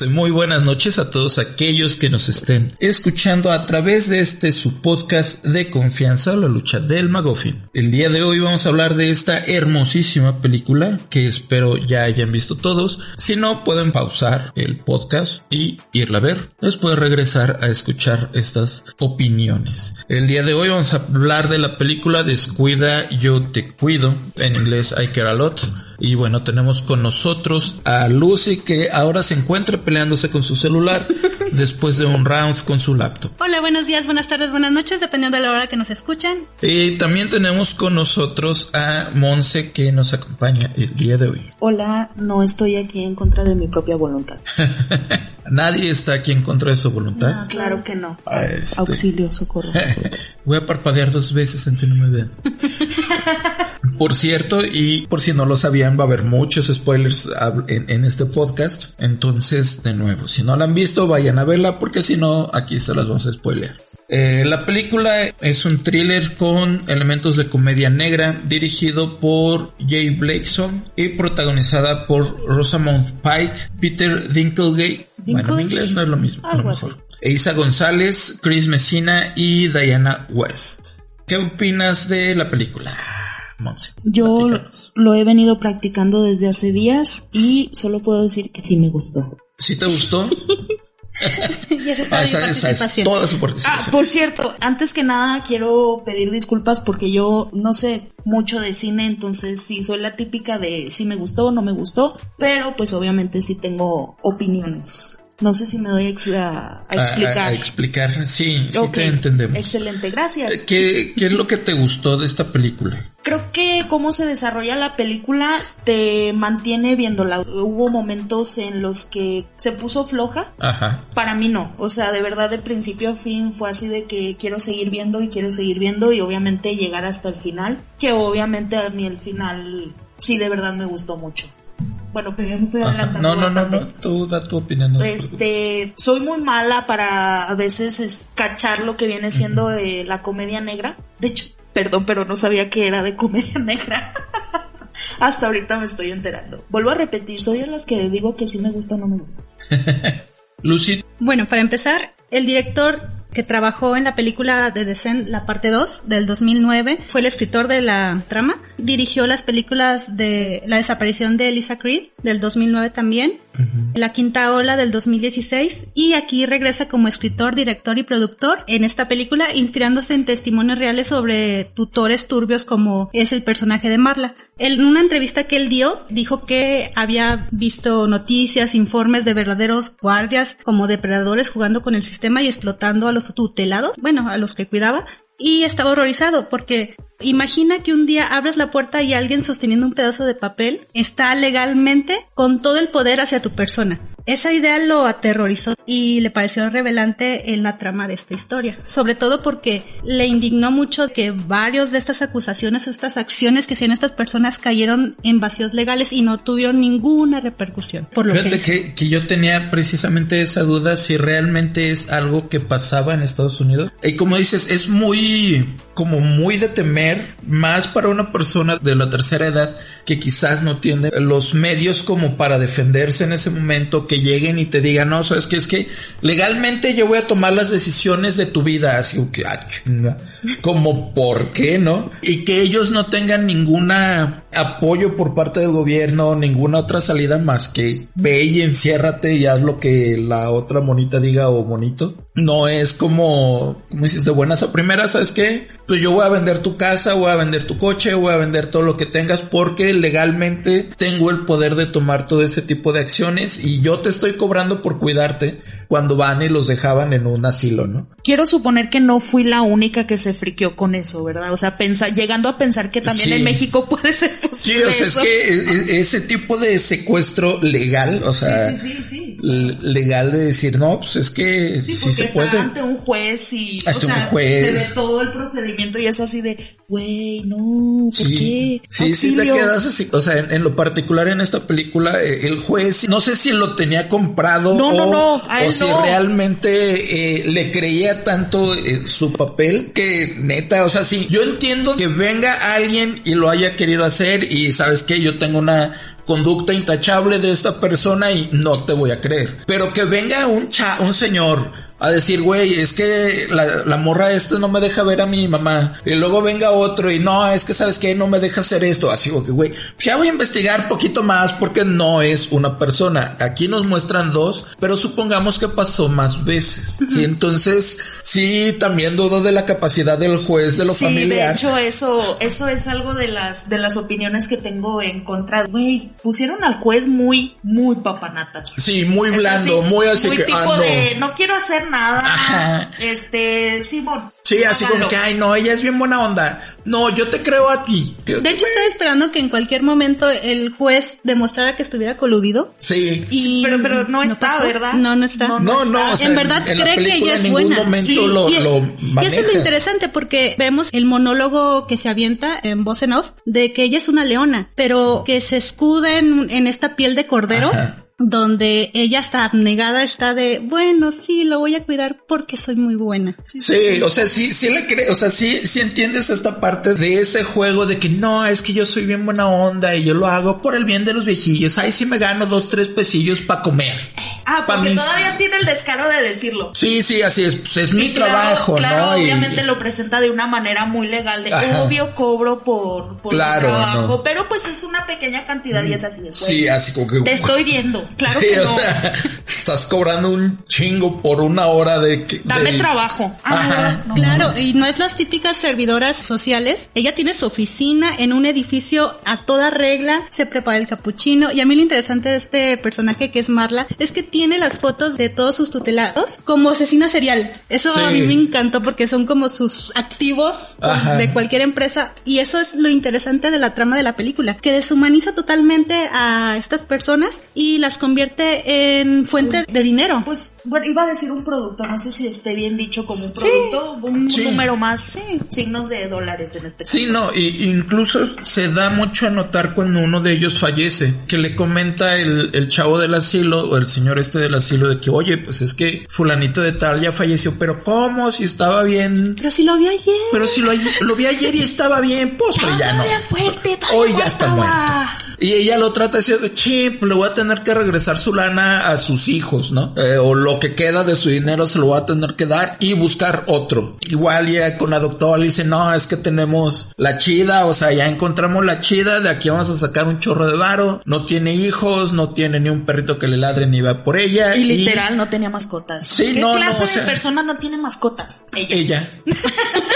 Muy buenas noches a todos aquellos que nos estén escuchando a través de este su podcast de confianza, la lucha del Magofin. El día de hoy vamos a hablar de esta hermosísima película que espero ya hayan visto todos. Si no, pueden pausar el podcast y irla a ver. Después regresar a escuchar estas opiniones. El día de hoy vamos a hablar de la película Descuida, yo te cuido. En inglés I care a lot. Y bueno, tenemos con nosotros a Lucy que ahora se encuentra peleándose con su celular después de un round con su laptop. Hola, buenos días, buenas tardes, buenas noches, dependiendo de la hora que nos escuchan. Y también tenemos con nosotros a Monse que nos acompaña el día de hoy. Hola, no estoy aquí en contra de mi propia voluntad. Nadie está aquí en contra de su voluntad. No, claro que no. Ah, este. Auxilio, socorro. Voy a parpadear dos veces aunque no me vean. Por cierto, y por si no lo sabían, va a haber muchos spoilers en, en, este podcast. Entonces, de nuevo, si no la han visto, vayan a verla porque si no, aquí se las vamos a spoilear. Eh, la película es un thriller con elementos de comedia negra dirigido por Jay Blakeson y protagonizada por Rosamund Pike, Peter Dinklage, bueno en inglés no es lo mismo, a lo mejor. Isa González, Chris Messina y Diana West. ¿Qué opinas de la película? Monse, Yo lo he venido practicando desde hace días y solo puedo decir que sí me gustó. ¿Sí te gustó? ah, esa, esa es toda su participación. Ah, por cierto, antes que nada quiero pedir disculpas porque yo no sé mucho de cine, entonces sí soy la típica de si me gustó o no me gustó, pero pues obviamente sí tengo opiniones. No sé si me doy a, a explicar. A, a, explicar, sí, sí te entendemos. Excelente, gracias. ¿Qué, ¿Qué es lo que te gustó de esta película? Creo que cómo se desarrolla la película te mantiene viéndola. Hubo momentos en los que se puso floja. Ajá. Para mí no. O sea, de verdad de principio a fin fue así de que quiero seguir viendo y quiero seguir viendo y obviamente llegar hasta el final. Que obviamente a mí el final sí de verdad me gustó mucho bueno, pero ya me estoy adelantando no, no, bastante. No, no, tú da tu opinión. No este, soy muy mala para a veces es, cachar lo que viene siendo uh -huh. eh, la comedia negra. De hecho, perdón, pero no sabía que era de comedia negra. Hasta ahorita me estoy enterando. Vuelvo a repetir, soy de las que digo que sí me gusta o no me gusta. Lucy. Bueno, para empezar, el director que trabajó en la película de Descent, la parte 2 del 2009, fue el escritor de la trama, dirigió las películas de La desaparición de Elisa Creed del 2009 también, uh -huh. La quinta ola del 2016 y aquí regresa como escritor, director y productor en esta película inspirándose en testimonios reales sobre tutores turbios como es el personaje de Marla. En una entrevista que él dio, dijo que había visto noticias, informes de verdaderos guardias como depredadores jugando con el sistema y explotando a los tutelados, bueno, a los que cuidaba, y estaba horrorizado porque imagina que un día abres la puerta y alguien sosteniendo un pedazo de papel está legalmente con todo el poder hacia tu persona. Esa idea lo aterrorizó y le pareció revelante en la trama de esta historia, sobre todo porque le indignó mucho que varios de estas acusaciones, estas acciones que hacían estas personas cayeron en vacíos legales y no tuvieron ninguna repercusión. Por lo Fíjate que, que, que, yo tenía precisamente esa duda si realmente es algo que pasaba en Estados Unidos. Y como dices, es muy, como muy de temer, más para una persona de la tercera edad que quizás no tiene los medios como para defenderse en ese momento, que lleguen y te digan, no, sabes que es que legalmente yo voy a tomar las decisiones de tu vida, así que, ah, chinga, como por qué, ¿no? Y que ellos no tengan ninguna apoyo por parte del gobierno, ninguna otra salida más que ve y enciérrate y haz lo que la otra monita diga o bonito. No es como, como dices, de buenas a primeras, ¿sabes qué? Pues yo voy a vender tu casa, voy a vender tu coche, voy a vender todo lo que tengas porque legalmente tengo el poder de tomar todo ese tipo de acciones y yo te estoy cobrando por cuidarte cuando van y los dejaban en un asilo, ¿no? Quiero suponer que no fui la única que se friqueó con eso, ¿verdad? O sea, pensa, llegando a pensar que también Sí. en México puede ser Sí, o sea, es que e- e- ese tipo de secuestro legal, o sea, Sí, sí, sí, sí. Legal de decir, no, pues es que Sí, sí, se está puede. ante un juez y o Ante un sea, juez. se ve todo el procedimiento y es así de, güey, no, ¿por Sí, qué? sí, sí te Auxilio". quedas así. O sea, en, en lo particular en esta película, eh, el juez, no sé si lo tenía comprado No, o, no, no, o si realmente eh, le creía tanto eh, su papel que neta, o sea, sí, yo entiendo que venga alguien y lo haya querido hacer y sabes que yo tengo una conducta intachable de esta persona y no te voy a creer. Pero que venga un cha, un señor a decir, güey, es que la, la morra esta no me deja ver a mi mamá. Y luego venga otro y no, es que sabes que no me deja hacer esto. Así que, güey, ya voy a investigar poquito más porque no es una persona. Aquí nos muestran dos, pero supongamos que pasó más veces. Sí, entonces, sí, también dudo de la capacidad del juez de lo Sí, familiar. de hecho eso, eso es algo de las, de las opiniones que tengo en contra. Güey, pusieron al juez muy, muy papanatas. Sí, muy blando, así, muy así muy que, tipo ah, no. de no quiero hacer nada. Ajá. Este, Simón. Sí, así como que, ay, no, ella es bien buena onda. No, yo te creo a ti. De hecho, estaba esperando que en cualquier momento el juez demostrara que estuviera coludido. Sí. Y Sí, pero- pero no está, pasó. ¿verdad? No, no está. No, No, no, o sea, en verdad en la cree que ella en es ningún buena. momento lo- y, lo y eso es lo interesante porque vemos el monólogo que se avienta en voz en off de que ella es una leona, pero que se escuda en, en esta piel de cordero. Ajá. Donde ella está abnegada, está de, bueno, sí, lo voy a cuidar porque soy muy buena. Sí, o sea, sí, sí le crees, o sea, sí, sí entiendes esta parte de ese juego de que no, es que yo soy bien buena onda y yo lo hago por el bien de los viejillos. Ahí sí me gano dos, tres pesillos para comer. Ah, Pa' porque mis- todavía tiene el descaro de decirlo. Sí, sí, así es, pues es mi claro, trabajo, claro, ¿no? Y- obviamente lo presenta de una manera muy legal, de Ajá. obvio cobro por, por mi trabajo, no. pero pues es una pequeña cantidad y es así de Sí, así como que. Te estoy viendo, claro Sí, que o no. sea, estás cobrando un chingo por una hora de que. Dame trabajo. Ah, Ajá. no, no. Claro, y no es las típicas servidoras sociales. Ella tiene su oficina en un edificio a toda regla, se prepara el capuchino. Y a mí lo interesante de este personaje que es Marla es que tiene las fotos de todos sus tutelados como asesina serial. Eso a mí me encantó porque son como sus activos Ajá. de cualquier empresa. Y eso es lo interesante de la trama de la película, que deshumaniza totalmente a estas personas y las convierte en fuente de dinero. Pues bueno, iba a decir un producto, no sé si esté bien dicho como un producto, un Sí. número más, signos de dólares en este caso. Sí, no, y incluso se da mucho a notar cuando uno de ellos fallece, que le comenta el, el chavo del asilo o el señor este del asilo de que, oye, pues es que fulanito de tal ya falleció, pero ¿cómo? Si estaba bien. Pero si lo vi ayer. Pero si lo, lo vi ayer y estaba bien, pues hoy ya no. Fuerte, Hoy ya está muerto. Y ella lo trata así de, che, pues le voy a tener que regresar su lana a sus hijos, ¿no? Eh, o lo que queda de su dinero se lo va a tener que dar y buscar otro. Igual ya con la doctora le dice, no, es que tenemos la chida, o sea, ya encontramos la chida, de aquí vamos a sacar un chorro de varo, no tiene hijos, no tiene ni un perrito que le ladre ni va por ella. Y literal no tenía mascotas. Sí, ¿Qué no, no, clase o sea- de persona no tiene mascotas? Ella. Ella.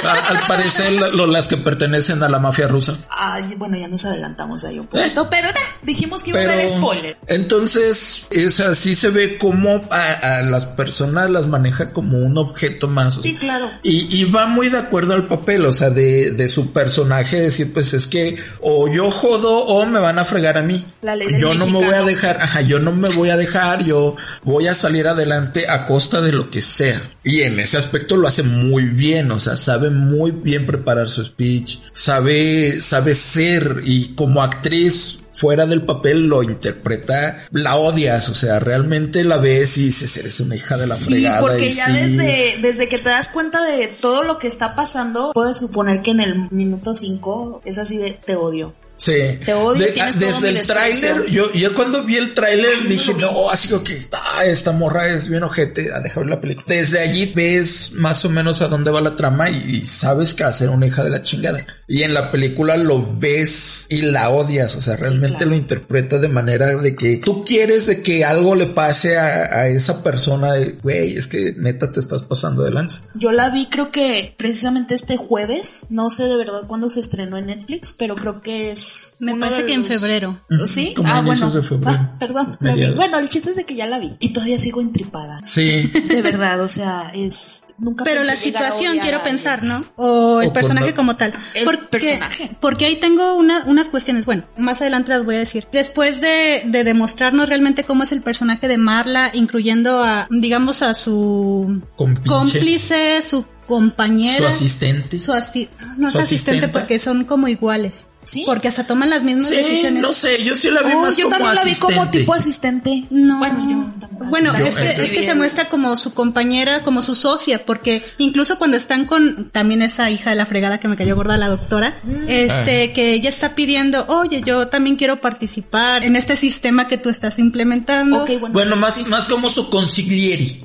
A- al parecer lo- las que pertenecen a la mafia rusa. Ay, bueno, ya nos adelantamos ahí un poquito, pero dijimos que iba a haber spoiler. entonces es así se ve como a, a las personas las maneja como un objeto más. Sí, claro. Y, y va muy de acuerdo al papel, o sea, de, de su personaje decir, pues es que o yo jodo o me van a fregar a mí. La ley del yo no me voy a dejar, ajá, yo no me voy a dejar, yo voy a salir adelante a costa de lo que sea. Y en ese aspecto lo hace muy bien, o sea, sabe muy bien preparar su speech, sabe, sabe ser y como actriz fuera del papel lo interpreta, la odias, o sea, realmente la ves y dices, eres una hija de la Sí, fregada. porque ya sí. desde, desde que te das cuenta de todo lo que está pasando, puedes suponer que en el minuto 5 es así de te odio. Sí. Te odio, De- tienes ah, todo desde mi el tráiler, yo, yo cuando vi el tráiler dije, no, así como que, ah, esta morra es bien ojete, a dejar ver la película. Desde allí ves más o menos a dónde va la trama y, y sabes que va a ser una hija de la chingada. Y en la película lo ves y la odias, o sea, realmente claro. lo interpreta de manera de que tú quieres de que algo le pase a, a esa persona, güey, es que neta te estás pasando de lanza. Yo la vi creo que precisamente este jueves, no sé de verdad cuándo se estrenó en Netflix, pero creo que es... Me uno parece que en febrero. ¿Sí? como Ah, bueno. de febrero. Ah, perdón. Bueno, el chiste es de que ya la vi. Y todavía sigo entripada. Sí. De verdad, o sea, es nunca Pero la situación, quiero pensar, ¿no? O el O personaje la- como tal. El porque, personaje. Porque ahí tengo una- unas cuestiones. Bueno, más adelante las voy a decir. Después de, de demostrarnos realmente cómo es el personaje de Marla, incluyendo a, digamos, a su Compinche. cómplice, su compañera. Su asistente. Su asi- no es asistente porque son como iguales. ¿Sí? Porque hasta toman las mismas Sí, decisiones. no sé, yo sí la vi Oh, más yo como también la vi como asistente. tipo asistente. No. Bueno, yo también Bueno, Yo- es que, es que se muestra como su compañera, como su socia, porque incluso cuando están con también esa hija de la fregada que me cayó gorda, la doctora, Mm. este, que ella está pidiendo, oye, yo también quiero participar en este sistema que tú estás implementando. Ok, bueno, Bueno, sí, más, más sí, como sí. su consiglieri.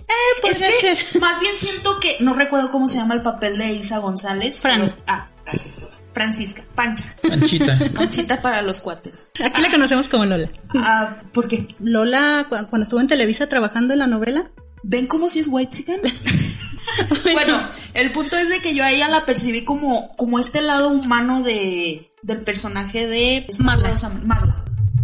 Es podría que ser. más bien siento que no recuerdo cómo se llama el papel de Isa González. Fran. pero- ah, gracias. Francisca, Pancha. Panchita. Panchita para los cuates. Aquí la conocemos como Lola. Ah, ¿por qué? Lola, cu- cuando estuvo en Televisa trabajando en la novela. ¿Ven cómo si es white chicken? bueno, el punto es de que yo a ella la percibí como, como este lado humano de, del personaje de Marla. Marla.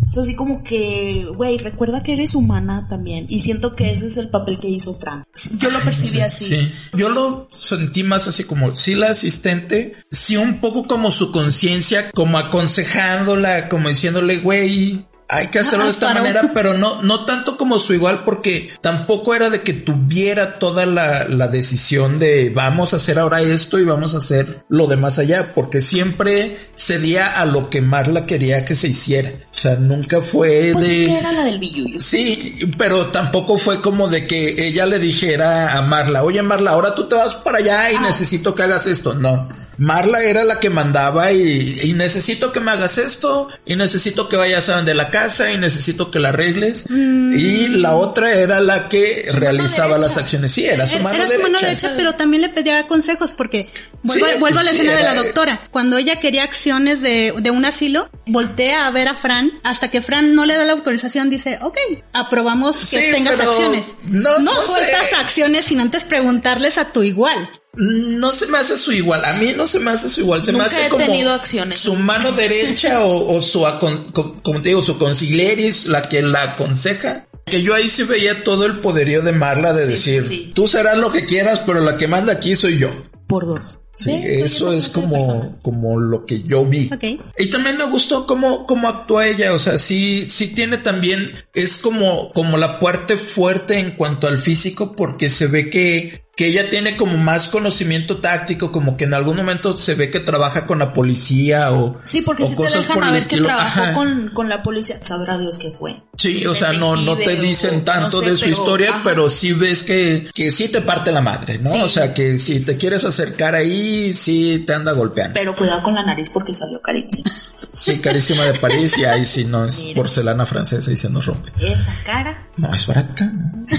Sea, así como que, güey, recuerda que eres humana también. Y siento que ese es el papel que hizo Fran. Yo lo percibí así. Sí. Yo lo sentí más así como, sí la asistente, sí un poco como su conciencia, como aconsejándola, como diciéndole, güey, hay que hacerlo de esta Asparo. manera, pero no, no tanto como su igual, porque tampoco era de que tuviera toda la, la decisión de vamos a hacer ahora esto y vamos a hacer lo de más allá, porque siempre cedía a lo que Marla quería que se hiciera. O sea, nunca fue Pues de... es que era la del billuyo. Sí, pero tampoco fue como de que ella le dijera a Marla, oye Marla, ahora tú te vas para allá y Ah. necesito que hagas esto. No. Marla era la que mandaba y, y necesito que me hagas esto y necesito que vayas a de la casa y necesito que la arregles. Y la otra era la que Su realizaba derecha. las acciones. Sí, era su Era- mano era derecha. su mano derecha, pero también le pedía consejos porque vuelvo, Sí, vuelvo a la sí, escena de la era- doctora. Cuando ella quería acciones de, de un asilo, voltea a ver a Fran hasta que Fran no le da la autorización, dice, ok, aprobamos que Sí, tengas acciones. no- no sueltas sé. acciones sin antes preguntarles a tu igual. No se me hace su igual. A mí no se me hace su igual. Se Nunca me hace he como tenido acciones. su mano derecha o, o su, acon- co- como te digo, su consiglieris, la que la aconseja. Que yo ahí sí veía todo el poderío de Marla de Sí, decir, sí, sí. tú serás lo que quieras, pero la que manda aquí soy yo. Por dos. Sí, eso es como, como lo que yo vi. Ok. Y también me gustó cómo, cómo actúa ella, o sea, sí, sí tiene también, es como, como la parte fuerte en cuanto al físico, porque se ve que, que ella tiene como más conocimiento táctico, como que en algún momento se ve que trabaja con la policía o, Sí, porque o si te dejan por a ver que trabajó con, con la policía. Sabrá Dios qué fue. Sí, o sea, no, no te dicen tanto no sé, de su pero- historia, ajá. pero sí ves que, que sí te parte la madre, ¿no? Sí. O sea, que si te quieres acercar ahí, sí te anda golpeando. Pero cuidado con la nariz porque salió carísima. Sí, carísima de París y ahí sí no es Mira. porcelana francesa y se nos rompe. Esa cara. No, es barata. ¿no?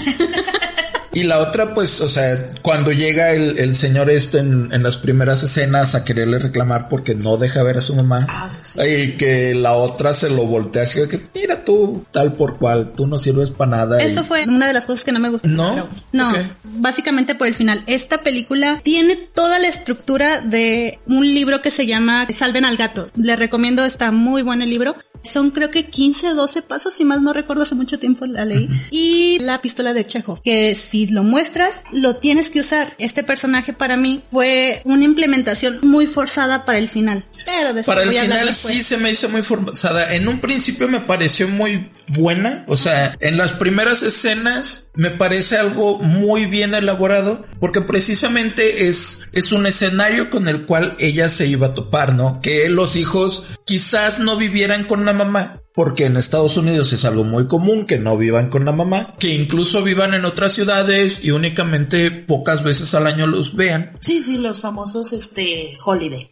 Y la otra, pues, o sea, cuando llega el, el señor este en, en las primeras escenas a quererle reclamar porque no deja ver a su mamá, Ah, sí, y sí. que la otra se lo voltea así de que, mira tú, tal por cual, tú no sirves para nada. y- Eso fue una de las cosas que no me gustó. ¿No? pero- no, básicamente por el final. Esta película tiene toda la estructura de un libro que se llama Salven al gato. Le recomiendo, está muy bueno el libro. Son creo que 15, 12 pasos, si más no recuerdo, hace mucho tiempo la leí. Y la pistola de Chejo, que si lo muestras, lo tienes que usar. Este personaje para mí fue una implementación muy forzada para el final. Pero de eso Para el voy a hablar final después. sí se me hizo muy forzada. En un principio me pareció muy buena. O sea, en las primeras escenas me parece algo muy bien elaborado. Porque precisamente es, es un escenario con el cual ella se iba a topar, ¿no? Que los hijos quizás no vivieran con la mamá. Porque en Estados Unidos es algo muy común que no vivan con la mamá, que incluso vivan en otras ciudades y únicamente pocas veces al año los vean. Sí, sí, los famosos este holidays.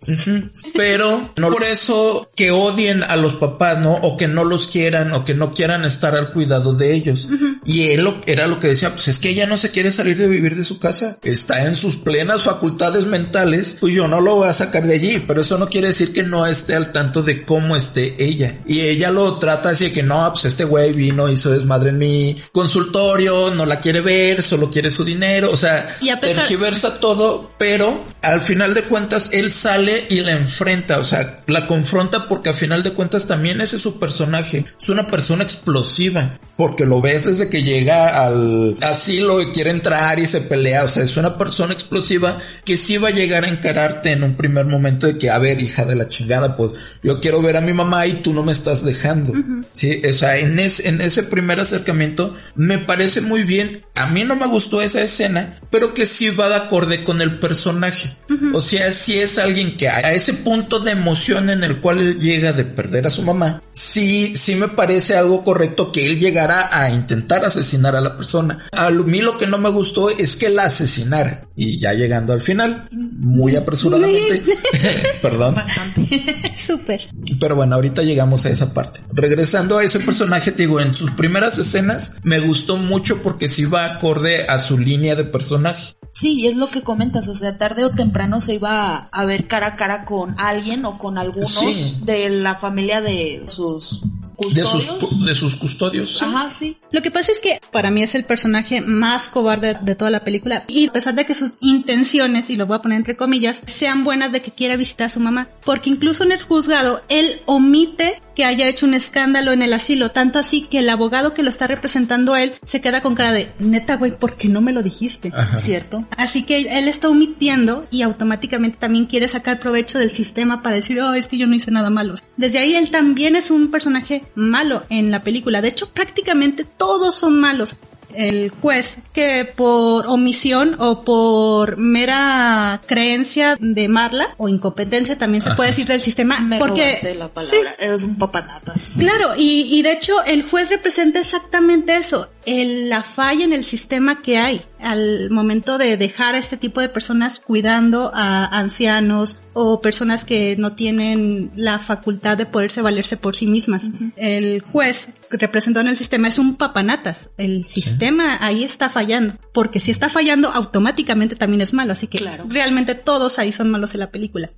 Pero no por eso que odien a los papás, ¿no? O que no los quieran o que no quieran estar al cuidado de ellos. Y él lo- era lo que decía, pues es que ella no se quiere salir de vivir de su casa. Está en sus plenas facultades mentales. Pues yo no lo voy a sacar de allí, pero eso no quiere decir que no esté al tanto de cómo esté ella. Y ella lo trata así de que no, pues este güey vino, hizo desmadre en mi consultorio, no la quiere ver, solo quiere su dinero. O sea, Y a pesar- tergiversa todo, pero al final de cuentas él sale y la enfrenta, o sea, la confronta porque al final de cuentas también ese es su personaje, es una persona explosiva. Porque lo ves desde que llega al asilo y quiere entrar y se pelea, o sea, es una persona explosiva que sí va a llegar a encararte en un primer momento de que, a ver, hija de la chingada, pues yo quiero ver a mi mamá y tú no me estás dejando. Sí, o sea, en, en ese primer acercamiento me parece muy bien. A mí no me gustó esa escena, pero que sí va de acorde con el personaje. O sea, si es alguien que a ese punto de emoción en el cual él llega de perder a su mamá, sí, sí me parece algo correcto que él llegara a intentar asesinar a la persona. A mí lo que no me gustó es que la asesinara. Y ya llegando al final, muy apresuradamente, perdón. Bastante. Súper. Pero bueno, ahorita llegamos a esa parte. Regresando a ese personaje, te digo, en sus primeras escenas me gustó mucho porque sí va acorde a su línea de personaje. Sí, y es lo que comentas, o sea, tarde o temprano se iba a ver cara a cara con alguien o con algunos Sí. de la familia de sus De sus, de sus custodios. Ajá, sí. Lo que pasa es que para mí es el personaje más cobarde de toda la película y a pesar de que sus intenciones, y lo voy a poner entre comillas, sean buenas de que quiera visitar a su mamá, porque incluso en el juzgado él omite que haya hecho un escándalo en el asilo, tanto así que el abogado que lo está representando a él se queda con cara de, neta güey, ¿por qué no me lo dijiste? Cierto. Así que él está omitiendo y automáticamente también quiere sacar provecho del sistema para decir, oh, es que yo no hice nada malo. Desde ahí él también es un personaje malo en la película. De hecho, prácticamente todos son malos. El juez que por omisión o por mera creencia de Marla o incompetencia también se puede decir del sistema Me porque robaste la palabra. Eres un papanatas. Claro, y, y de hecho el juez representa exactamente eso, el- la falla en el sistema que hay al momento de dejar a este tipo de personas cuidando a ancianos o personas que no tienen la facultad de poderse valerse por sí mismas. El juez representado en el sistema es un papanatas. El sistema ahí está fallando, porque si está fallando automáticamente también es malo, así que Claro. realmente todos ahí son malos en la película.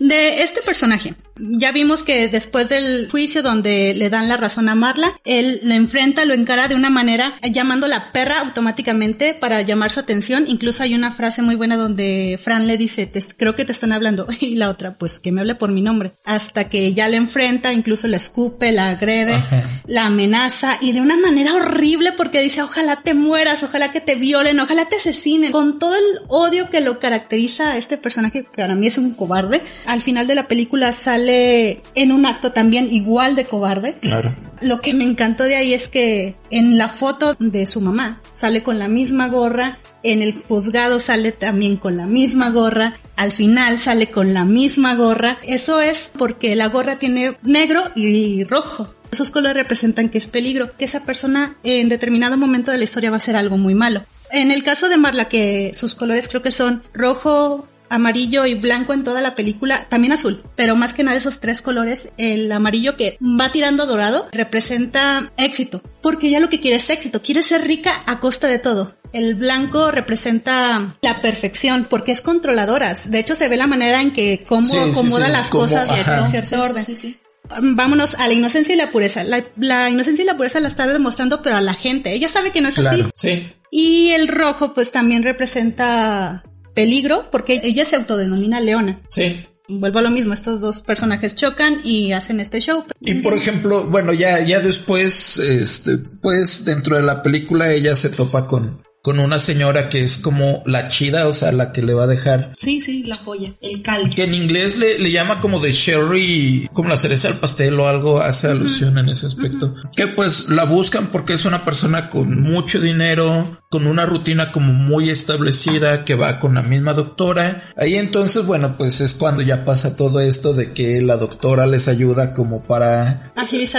De este personaje, ya vimos que después del juicio donde le dan la razón a Marla, él le enfrenta, lo encara de una manera llamándola perra automáticamente para llamar su atención. Incluso hay una frase muy buena donde Fran le dice, "Te- creo que te están hablando. Y la otra, pues que me hable por mi nombre. Hasta que ya le enfrenta, incluso la escupe, la agrede, la amenaza y de una manera horrible porque dice, ojalá te mueras, ojalá que te violen, ojalá te asesinen. Con todo el odio que lo caracteriza a este personaje, que para mí es un cobarde, al final de la película sale en un acto también igual de cobarde. Claro. Lo que me encantó de ahí es que en la foto de su mamá sale con la misma gorra, en el juzgado sale también con la misma gorra, al final sale con la misma gorra. Eso es porque la gorra tiene negro y rojo. Esos colores representan que es peligro, que esa persona en determinado momento de la historia va a hacer algo muy malo. En el caso de Marla, que sus colores creo que son rojo, amarillo y blanco en toda la película, también azul, pero más que nada esos tres colores, el amarillo que va tirando dorado representa éxito, porque ella lo que quiere es éxito, quiere ser rica a costa de todo. El blanco representa la perfección porque es controladora. De hecho, se ve la manera en que cómo Sí, acomoda sí, las cómo- cosas en cierto orden. sí, sí. Vámonos a la inocencia y la pureza. La, la inocencia y la pureza la está demostrando, pero a la gente. Ella sabe que no es así. Sí. Y el rojo, pues también representa peligro, porque ella se autodenomina leona. Sí. Vuelvo a lo mismo, estos dos personajes chocan y hacen este show. Y por ejemplo, bueno, ya, ya después, este, pues dentro de la película ella se topa con, con una señora que es como la chida, o sea, la que le va a dejar. Sí, sí, la joya. El cáliz. Que en inglés le, le llama como de Sherry, como la cereza al pastel o algo, hace alusión en ese aspecto. Que pues la buscan porque es una persona con mucho dinero, con una rutina como muy establecida, que va con la misma doctora. Ahí entonces, bueno, pues es cuando ya pasa todo esto de que la doctora les ayuda como para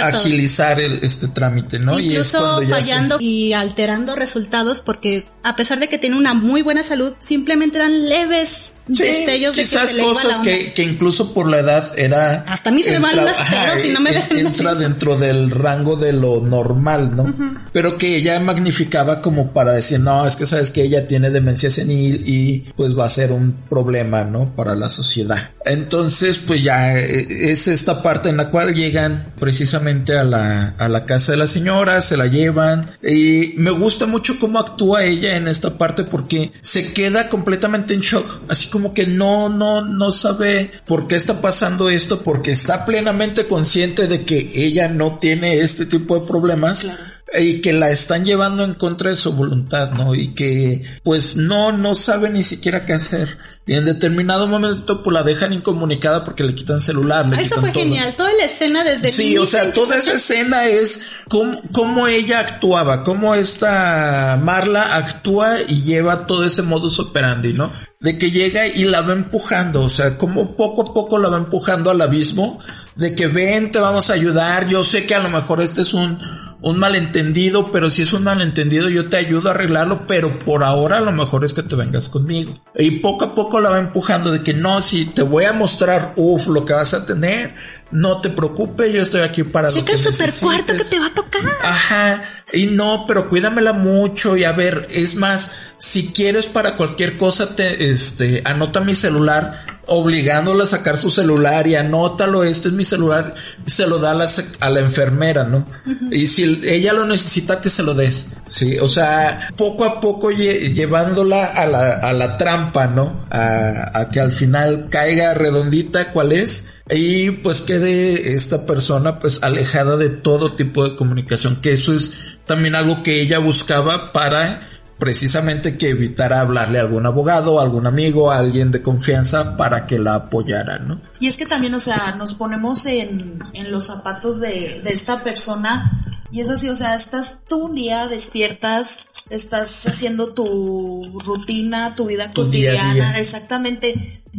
Agilizar el, este trámite, ¿no? y es Incluso cuando ya se- fallando y alterando resultados porque a pesar de que tiene una muy buena salud, simplemente dan leves Sí, destellos de que quizás le iba cosas que, que incluso por la edad era Hasta a mí se me van los pedos y no me entra dentro del rango de lo normal no pero que ella magnificaba como para decir no es que sabes que ella tiene demencia senil y pues va a ser un problema no para la sociedad entonces pues ya eh, es esta parte en la cual llegan precisamente a la a la casa de la señora se la llevan y me gusta mucho cómo actúa ella en esta parte porque se queda completamente en shock así como que no no no sabe por qué está pasando esto porque está plenamente consciente de que ella no tiene este tipo de problemas Claro. y que la están llevando en contra de su voluntad, ¿no? Y que pues no, no sabe ni siquiera qué hacer. Y en determinado momento pues la dejan incomunicada porque le quitan celular. Le Eso quitan fue todo. genial. Toda la escena desde Sí, o sea, toda esa escena es cómo, cómo ella actuaba, cómo esta Marla actúa y lleva todo ese modus operandi, ¿no? De que llega y la va empujando, o sea, como poco a poco la va empujando al abismo, de que ven, te vamos a ayudar, yo sé que a lo mejor este es un, un malentendido, pero si es un malentendido yo te ayudo a arreglarlo, pero por ahora a lo mejor es que te vengas conmigo. Y poco a poco la va empujando de que no, si te voy a mostrar, uff, lo que vas a tener, no te preocupes, yo estoy aquí para lo Checa que el super cuarto que necesites". te va a tocar. Ajá, y no, pero cuídamela mucho y a ver, es más, si quieres para cualquier cosa te, este, anota mi celular, obligándola a sacar su celular y anótalo, este es mi celular, se lo da a la, sec- a la enfermera, ¿no? Y si ella lo necesita, que se lo des, sí, o sea, poco a poco lle- llevándola a la, a la trampa, ¿no? A, a que al final caiga redondita cuál es, y pues quede esta persona pues alejada de todo tipo de comunicación, que eso es también algo que ella buscaba para precisamente que evitara hablarle a algún abogado, a algún amigo, a alguien de confianza para que la apoyara, ¿no? Y es que también, o sea, nos ponemos en, en los zapatos de, de esta persona y es así, o sea, estás tú un día, despiertas, estás haciendo tu rutina, tu vida Tu cotidiana, día. exactamente.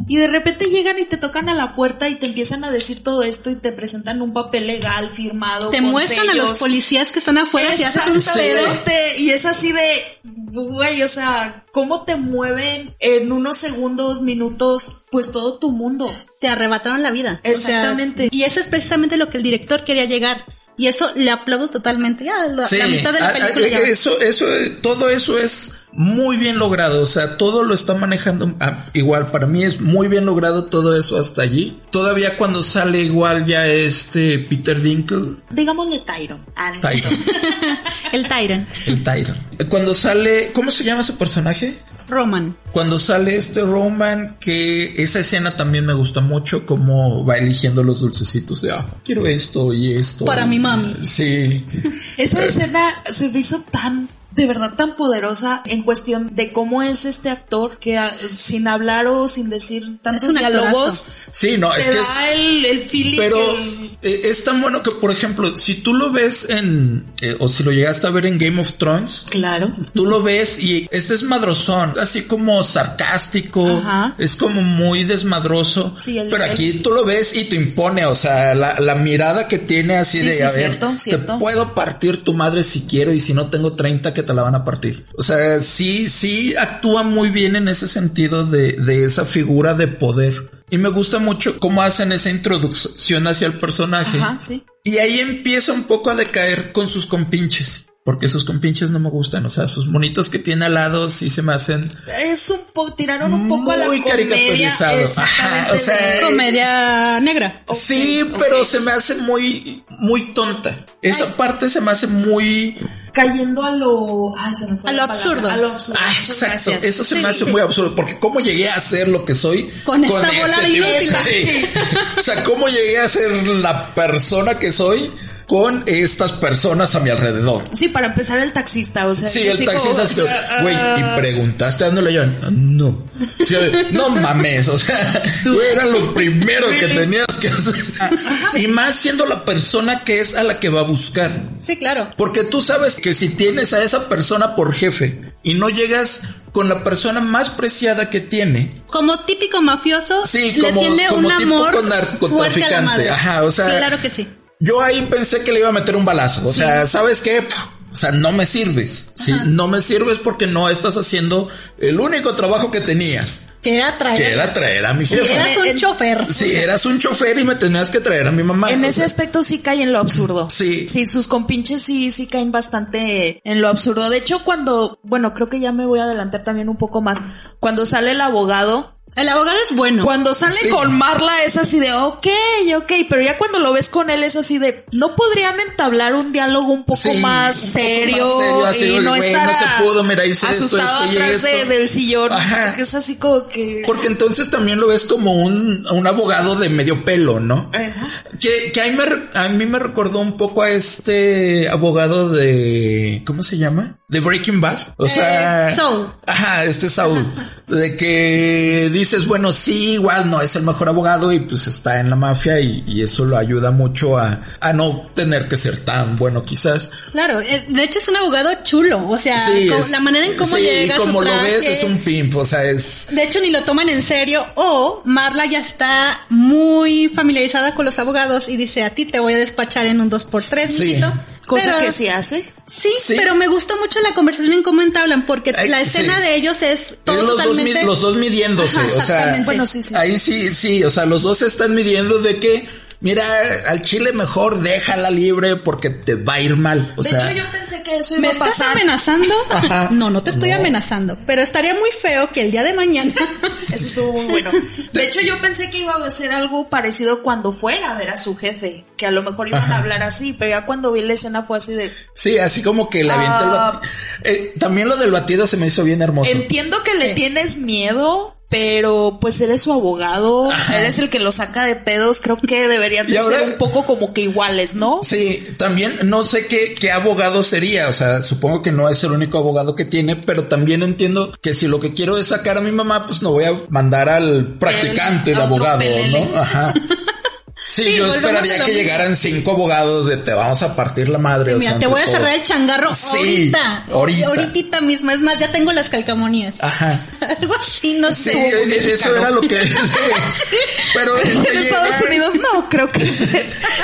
Y de repente llegan y te tocan a la puerta y te empiezan a decir todo esto y te presentan un papel legal firmado. Te con muestran a los policías que están afuera si haces un pedo. Exactamente, Y es así de, güey, o sea, cómo te mueven en unos segundos, minutos, pues todo tu mundo. Te arrebataron la vida. O sea, Exactamente. y eso es precisamente lo que el director quería llegar. Y eso le aplaudo totalmente. Ya, la, la mitad de la a- a- película ya. eso, eso, todo eso es muy bien logrado, o sea, todo lo está manejando ah, igual, para mí es muy bien logrado todo eso hasta allí. Todavía cuando sale igual ya este Peter Dinkle, Digámosle Tyron. Ah. Tyron, El Tyrant. el Tyron. Cuando sale, ¿cómo se llama su personaje? Roman. Cuando sale este Roman, que esa escena también me gusta mucho, como va eligiendo los dulcecitos de, ah, quiero esto y esto. Para mi mami. Sí. Esa escena se me hizo tan, de verdad tan poderosa en cuestión de cómo es este actor que ah, sin hablar o sin decir tantos diálogos. Sí, no, te es que da es... el, el feeling. Pero el- eh, es tan bueno que, por ejemplo, si tú lo ves en, eh, o si lo llegaste a ver en Game of Thrones, Claro. tú lo ves y este es madrozón, así como sarcástico, Ajá. es como muy desmadroso, Sí, el- pero el- aquí tú lo ves y te impone, o sea, la, la mirada que tiene así Sí, de, sí, a ver, cierto, te cierto. puedo partir tu madre si quiero y si no tengo 30 que te la van a partir. O sea, sí, sí actúa muy bien en ese sentido de, de esa figura de poder. Y me gusta mucho cómo hacen esa introducción hacia el personaje. Ajá, sí. Y ahí empieza un poco a decaer con sus compinches. Porque sus compinches no me gustan. O sea, sus monitos que tiene al lado sí se me hacen Es un poco, tiraron un poco a la Muy comedia. caricaturizado. Ajá, o sea, Comedia negra. Sí, pero se me hace muy, muy tonta. Esa parte se me hace muy. Cayendo a lo, ay, se me fue A lo absurdo. A lo absurdo. Ah, exacto. gracias. Eso se Sí, me hace sí. muy absurdo. Porque cómo llegué a ser lo que soy Con esta bola de tipo- inútiles. Sí. O sea, cómo llegué a ser la persona que soy con estas personas a mi alrededor. Sí, para empezar el taxista, o sea, Sí, el taxista como, ah, güey, y preguntaste a dónde le llevan. No. Sí, no mames, o sea, güey, era lo primero que tenías que hacer. Y más siendo la persona que es a la que va a buscar. Sí, claro. Porque tú sabes que si tienes a esa persona por jefe y no llegas con la persona más preciada que tiene, Como típico mafioso, Sí, le como- tiene como un amor narcotraficante. fuerte a la madre. Ajá, o sea- claro que sí. Yo ahí pensé que le iba a meter un balazo. O sea, ¿sabes qué? O sea, no me sirves. Sí, no me sirves porque no estás haciendo el único trabajo que tenías, Que era traer. que era traer a mi Sí, jefa. eras un En- chofer. Si eras un chofer y me tenías que traer a mi mamá. En ese sea, aspecto sí cae en lo absurdo. Sí. Sí, sus compinches sí, sí caen bastante en lo absurdo. De hecho, cuando, bueno, creo que ya me voy a adelantar también un poco más. Cuando sale el abogado, El abogado es bueno. cuando sale Sí. con Marla es así de, ok, ok, pero ya cuando lo ves con él es así de, ¿no podrían entablar un diálogo un poco Sí, más un poco serio, más serio, así, y no güey, estar no se a- pudo, mira, asustado esto y atrás de- del sillón? Ajá. Porque es así como que... Porque entonces también lo ves como un, un abogado de medio pelo, ¿no? Ajá. Que, que a, mí me, re- a mí me recordó un poco a este abogado de. ¿Cómo se llama? De Breaking Bad. O sea. Eh, Saul. Ajá, este Saul. De que dices, bueno, sí, igual no es el mejor abogado y pues está en la mafia y, y eso lo ayuda mucho a, a no tener que ser tan bueno, quizás. Claro, es- de hecho es un abogado chulo, o sea, Sí, como- es- la manera en cómo sí, llega como su lo ves, traje. es un pimp, o sea, es. De hecho, ni lo toman en serio. O Marla ya está muy familiarizada con los abogados y dice: A ti te voy a despachar en un 2x3, Sí. mijito". Cosa Pero- que sí hace. Sí, Sí. pero me gustó mucho la conversación en cómo entablan, porque Ay, la escena sí. de ellos es todo los, dos, totalmente. los dos midiéndose, Ajá, o sea, exactamente. Bueno, sí, sí. ahí sí, sí, o sea, los dos se están midiendo de que, mira, al chile mejor déjala libre porque te va a ir mal, o de sea, hecho, yo pensé que eso ¿Me iba a estás amenazando? Ajá. No, no te estoy No. amenazando, pero estaría muy feo que el día de mañana Eso estuvo muy bueno. De hecho, yo pensé que iba a ser algo parecido cuando fuera a ver a su jefe, que a lo mejor iban Ajá. a hablar así, pero ya cuando vi la escena fue así de... sí, así como que le avienta el Ah. batido. Eh, también lo del batido se me hizo bien hermoso. Entiendo que le tienes miedo, pero pues eres su abogado, eres el que lo saca de pedos, creo que deberían de ahora- ser un poco como que iguales, ¿no? Sí, también no sé qué, qué abogado sería, o sea, supongo que no es el único abogado que tiene, pero también entiendo que si lo que quiero es sacar a mi mamá, pues no voy a mandar al practicante El- otro abogado. ¿no? Ajá. Sí, Sí, yo esperaría que llegaran cinco abogados de te vamos a partir la madre. o Mira, sea, te voy a todos. cerrar el changarro Sí, ahorita. ahorita. Ahorita mismo. Es más, ya tengo las calcamonías. Ajá. Algo así, no Sí, sé. e- e- eso era lo que. sí. Pero este En Estados llega- Unidos no creo que se,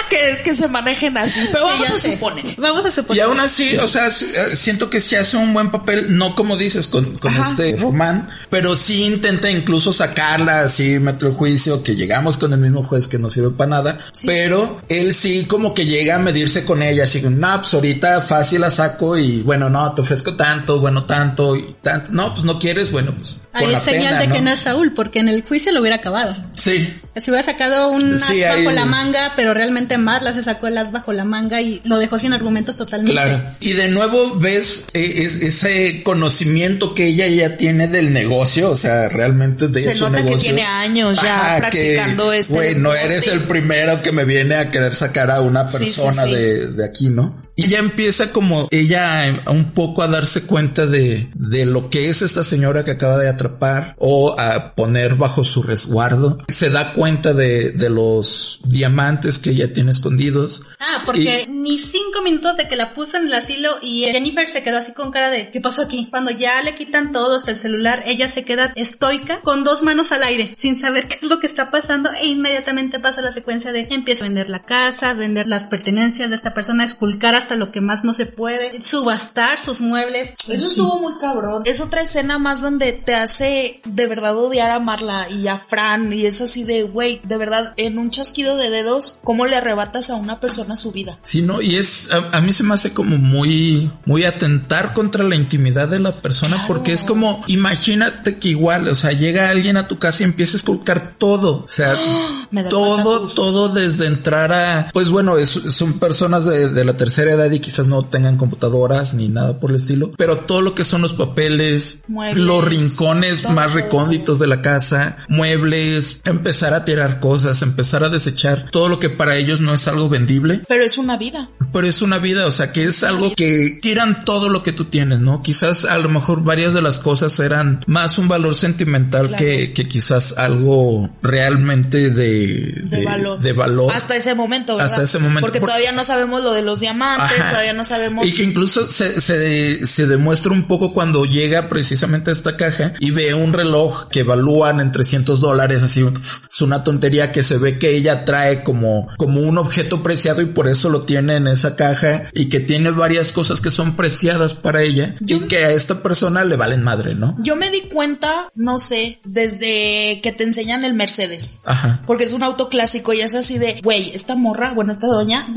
que, que se manejen así, pero Sí, vamos a sé. suponer. Vamos a Y suponer. aún así, o sea, eh, siento que sí hace un buen papel, no como dices con, con este Román, pero sí intenta incluso sacarla, así mete el juicio, que llegamos con el mismo juez que no sirve para nada, pero él sí como que llega a medirse con ella, así que, no, pues ahorita fácil la saco y bueno, no, te ofrezco tanto, bueno, tanto y tanto, no, pues no quieres, bueno, pues Ahí es señal pena, de que ¿no? no es Saúl, porque en el juicio lo hubiera acabado. Sí, Se hubiera sacado un as Sí, bajo ahí- la manga, pero realmente Marla se sacó el as bajo la manga y lo dejó sin argumentos totalmente. Claro. Y de nuevo ves eh, es- ese conocimiento que ella ya tiene del negocio, o sea, realmente de Se su nota que negocio. tiene años ya practicando este Güey, no eres el primero que me viene a querer sacar a una Sí, sí, persona sí. De, de aquí, ¿no? Y ya empieza como ella eh, un poco a darse cuenta de, de lo que es esta señora que acaba de atrapar o a poner bajo su resguardo. Se da cuenta de, de los diamantes que ella tiene escondidos. Ah, porque ni cinco minutos de que la puso en el asilo y Jennifer se quedó así con cara de ¿qué pasó aquí? Cuando ya le quitan todos el celular, ella se queda estoica con dos manos al aire, sin saber qué es lo que está pasando e inmediatamente pasa la secuencia de empieza a vender la casa, vender las pertenencias de esta persona, esculcar hasta lo que más no se puede, subastar sus muebles. Eso estuvo muy cabrón. Es otra escena más donde te hace de verdad odiar a Marla y a Fran y es así de, güey, de verdad, en un chasquido de dedos, ¿cómo le arrebatas a una persona su vida? Sí, no, y es, a, a mí se me hace como muy, muy atentar contra la intimidad de la persona, Claro. porque es como, imagínate que igual, o sea, llega alguien a tu casa y empieza a esculcar todo, o sea, Me da todo, todo desde entrar a, pues bueno, es- son personas de, de la tercera edad y quizás no tengan computadoras ni nada por el estilo, pero todo lo que son los papeles, Muebles, los rincones todo. más recónditos de la casa, muebles, empezar a tirar cosas, empezar a desechar todo lo que para ellos no es algo vendible. Pero es una vida. Pero es una vida, o sea, que es algo que tiran todo lo que tú tienes, ¿no? Quizás a lo mejor varias de las cosas eran más un valor sentimental Claro. que, que quizás algo realmente de, De, valor. de valor. Hasta ese momento, ¿verdad? Hasta ese momento. Porque Por- todavía no sabemos lo de los diamantes, Ajá. todavía no sabemos. Y que incluso se, se, se demuestra un poco cuando llega precisamente a esta caja y ve un reloj que evalúan en 300 dólares, así es una tontería que se ve que ella trae como, como un objeto preciado y por eso lo tiene en esa caja y que tiene varias cosas que son preciadas para ella y que a esta persona le valen madre, ¿no? Yo me di cuenta, no sé, desde que te enseñan el Mercedes. Ajá. Porque es un auto clásico y es así de, güey, esta morra, bueno, esta doña,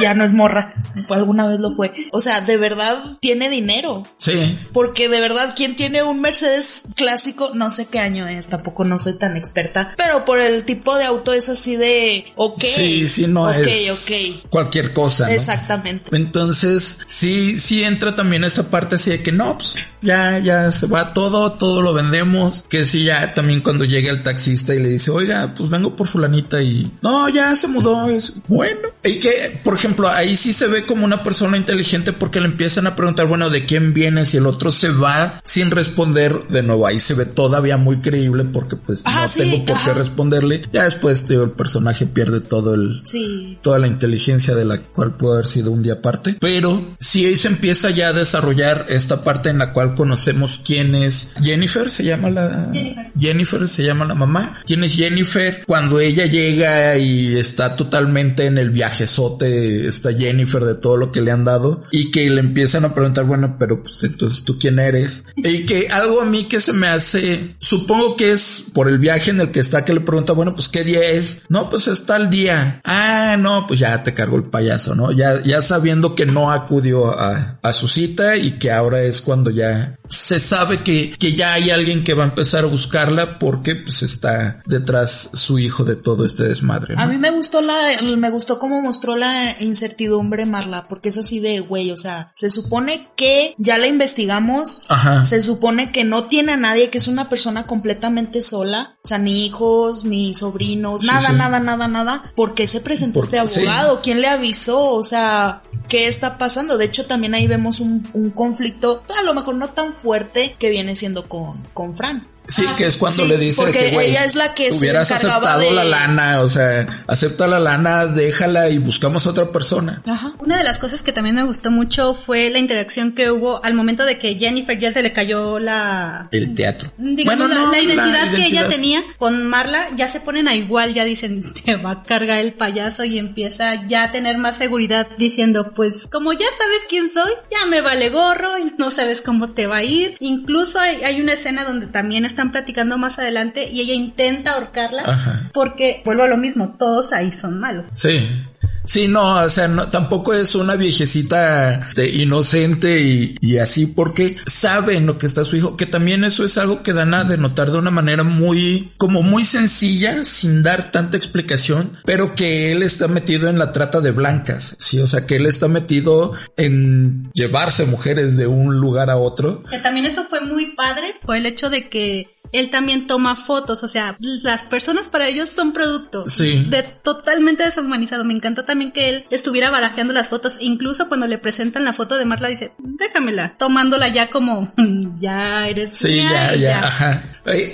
ya no es morra. Fue alguna vez lo fue. O sea, de verdad tiene dinero. Sí. Porque de verdad, quien tiene un Mercedes clásico, no sé qué año es, tampoco no soy tan experta, pero por el tipo de auto es así de, ok. Sí, sí, no ok, es ok. cualquier cosa. ¿no? Exactamente. Entonces, sí, sí entra también esta parte así de que no, pues ya, ya se va todo, todo lo vendemos. Que si ya también cuando llega el taxista y le dice, oiga, pues vengo por fulanita y no, ya se mudó. Es bueno. Y que, por ejemplo, ahí sí se ve como una persona inteligente porque le empiezan a preguntar, bueno, ¿de quién vienes? Y el otro se va sin responder. De nuevo, ahí se ve todavía muy creíble porque pues Ah, no sí, tengo por qué responderle. Ya después, tío, el personaje pierde todo el, Sí. toda la inteligencia de la cual pudo haber sido un día aparte. Pero si ahí se empieza ya a desarrollar esta parte en la cual conocemos quién es Jennifer, se llama la Jennifer. Jennifer se llama la mamá. ¿Quién es Jennifer? Cuando ella llega y está totalmente en el viajezote, está Jennifer de todo lo que le han dado y que le empiezan a preguntar, bueno, pero pues entonces tú quién eres? Y que algo a mí que se me hace, supongo que es por el viaje en el que está que le pregunta, bueno, pues qué día es? No, pues está el día. Ah, no, pues ya te cargó el payaso, ¿no? Ya, ya sabiendo que no acudió a, a su cita y que ahora es cuando ya se sabe que, que ya hay alguien que va a empezar a buscarla porque pues está detrás su hijo de todo este desmadre. A mí me gustó la, me gustó cómo mostró la incertidumbre Marla, porque es así de güey, o sea, se supone que ya la investigamos, Ajá. se supone que no tiene a nadie, que es una persona completamente sola, o sea, ni hijos, ni sobrinos, Sí, nada, sí. nada, nada, nada. ¿Por qué se presentó este sí. abogado? ¿Quién le avisó? O sea, ¿qué está pasando? De hecho, también ahí vemos un, un conflicto, a lo mejor no tan fuerte, que viene siendo con, con Fran. Sí, que es cuando sí, le dice porque que, güey, ella es la que se hubieras encargaba aceptado de- la lana, o sea, acepta la lana, déjala y buscamos a otra persona. Ajá. Una de las cosas que también me gustó mucho fue la interacción que hubo al momento de que Jennifer ya se le cayó la... El teatro. Digamos, Bueno, la, no, la identidad que ella tenía con Marla, ya se ponen a igual, ya dicen, te va a cargar el payaso y empieza ya a tener más seguridad diciendo, pues como ya sabes quién soy, ya me vale gorro y no sabes cómo te va a ir. Incluso hay, hay una escena donde también están platicando más adelante y ella intenta ahorcarla Ajá. porque, vuelvo a lo mismo, todos ahí son malos. Sí. Sí, no, o sea, no, tampoco es una viejecita de inocente y, y así porque sabe en lo que está su hijo, que también eso es algo que dan a denotar de una manera muy, como muy sencilla, sin dar tanta explicación, pero que él está metido en la trata de blancas, sí, o sea, que él está metido en llevarse mujeres de un lugar a otro. Que también eso fue muy padre, fue el hecho de que él también toma fotos, o sea, las personas para ellos son productos. Sí. De totalmente deshumanizado. Me encantó también que él estuviera barajeando las fotos, incluso cuando le presentan la foto de Marla dice, déjamela, tomándola ya como, "Mm, ya eres Sí, mía ya, y ya, ajá.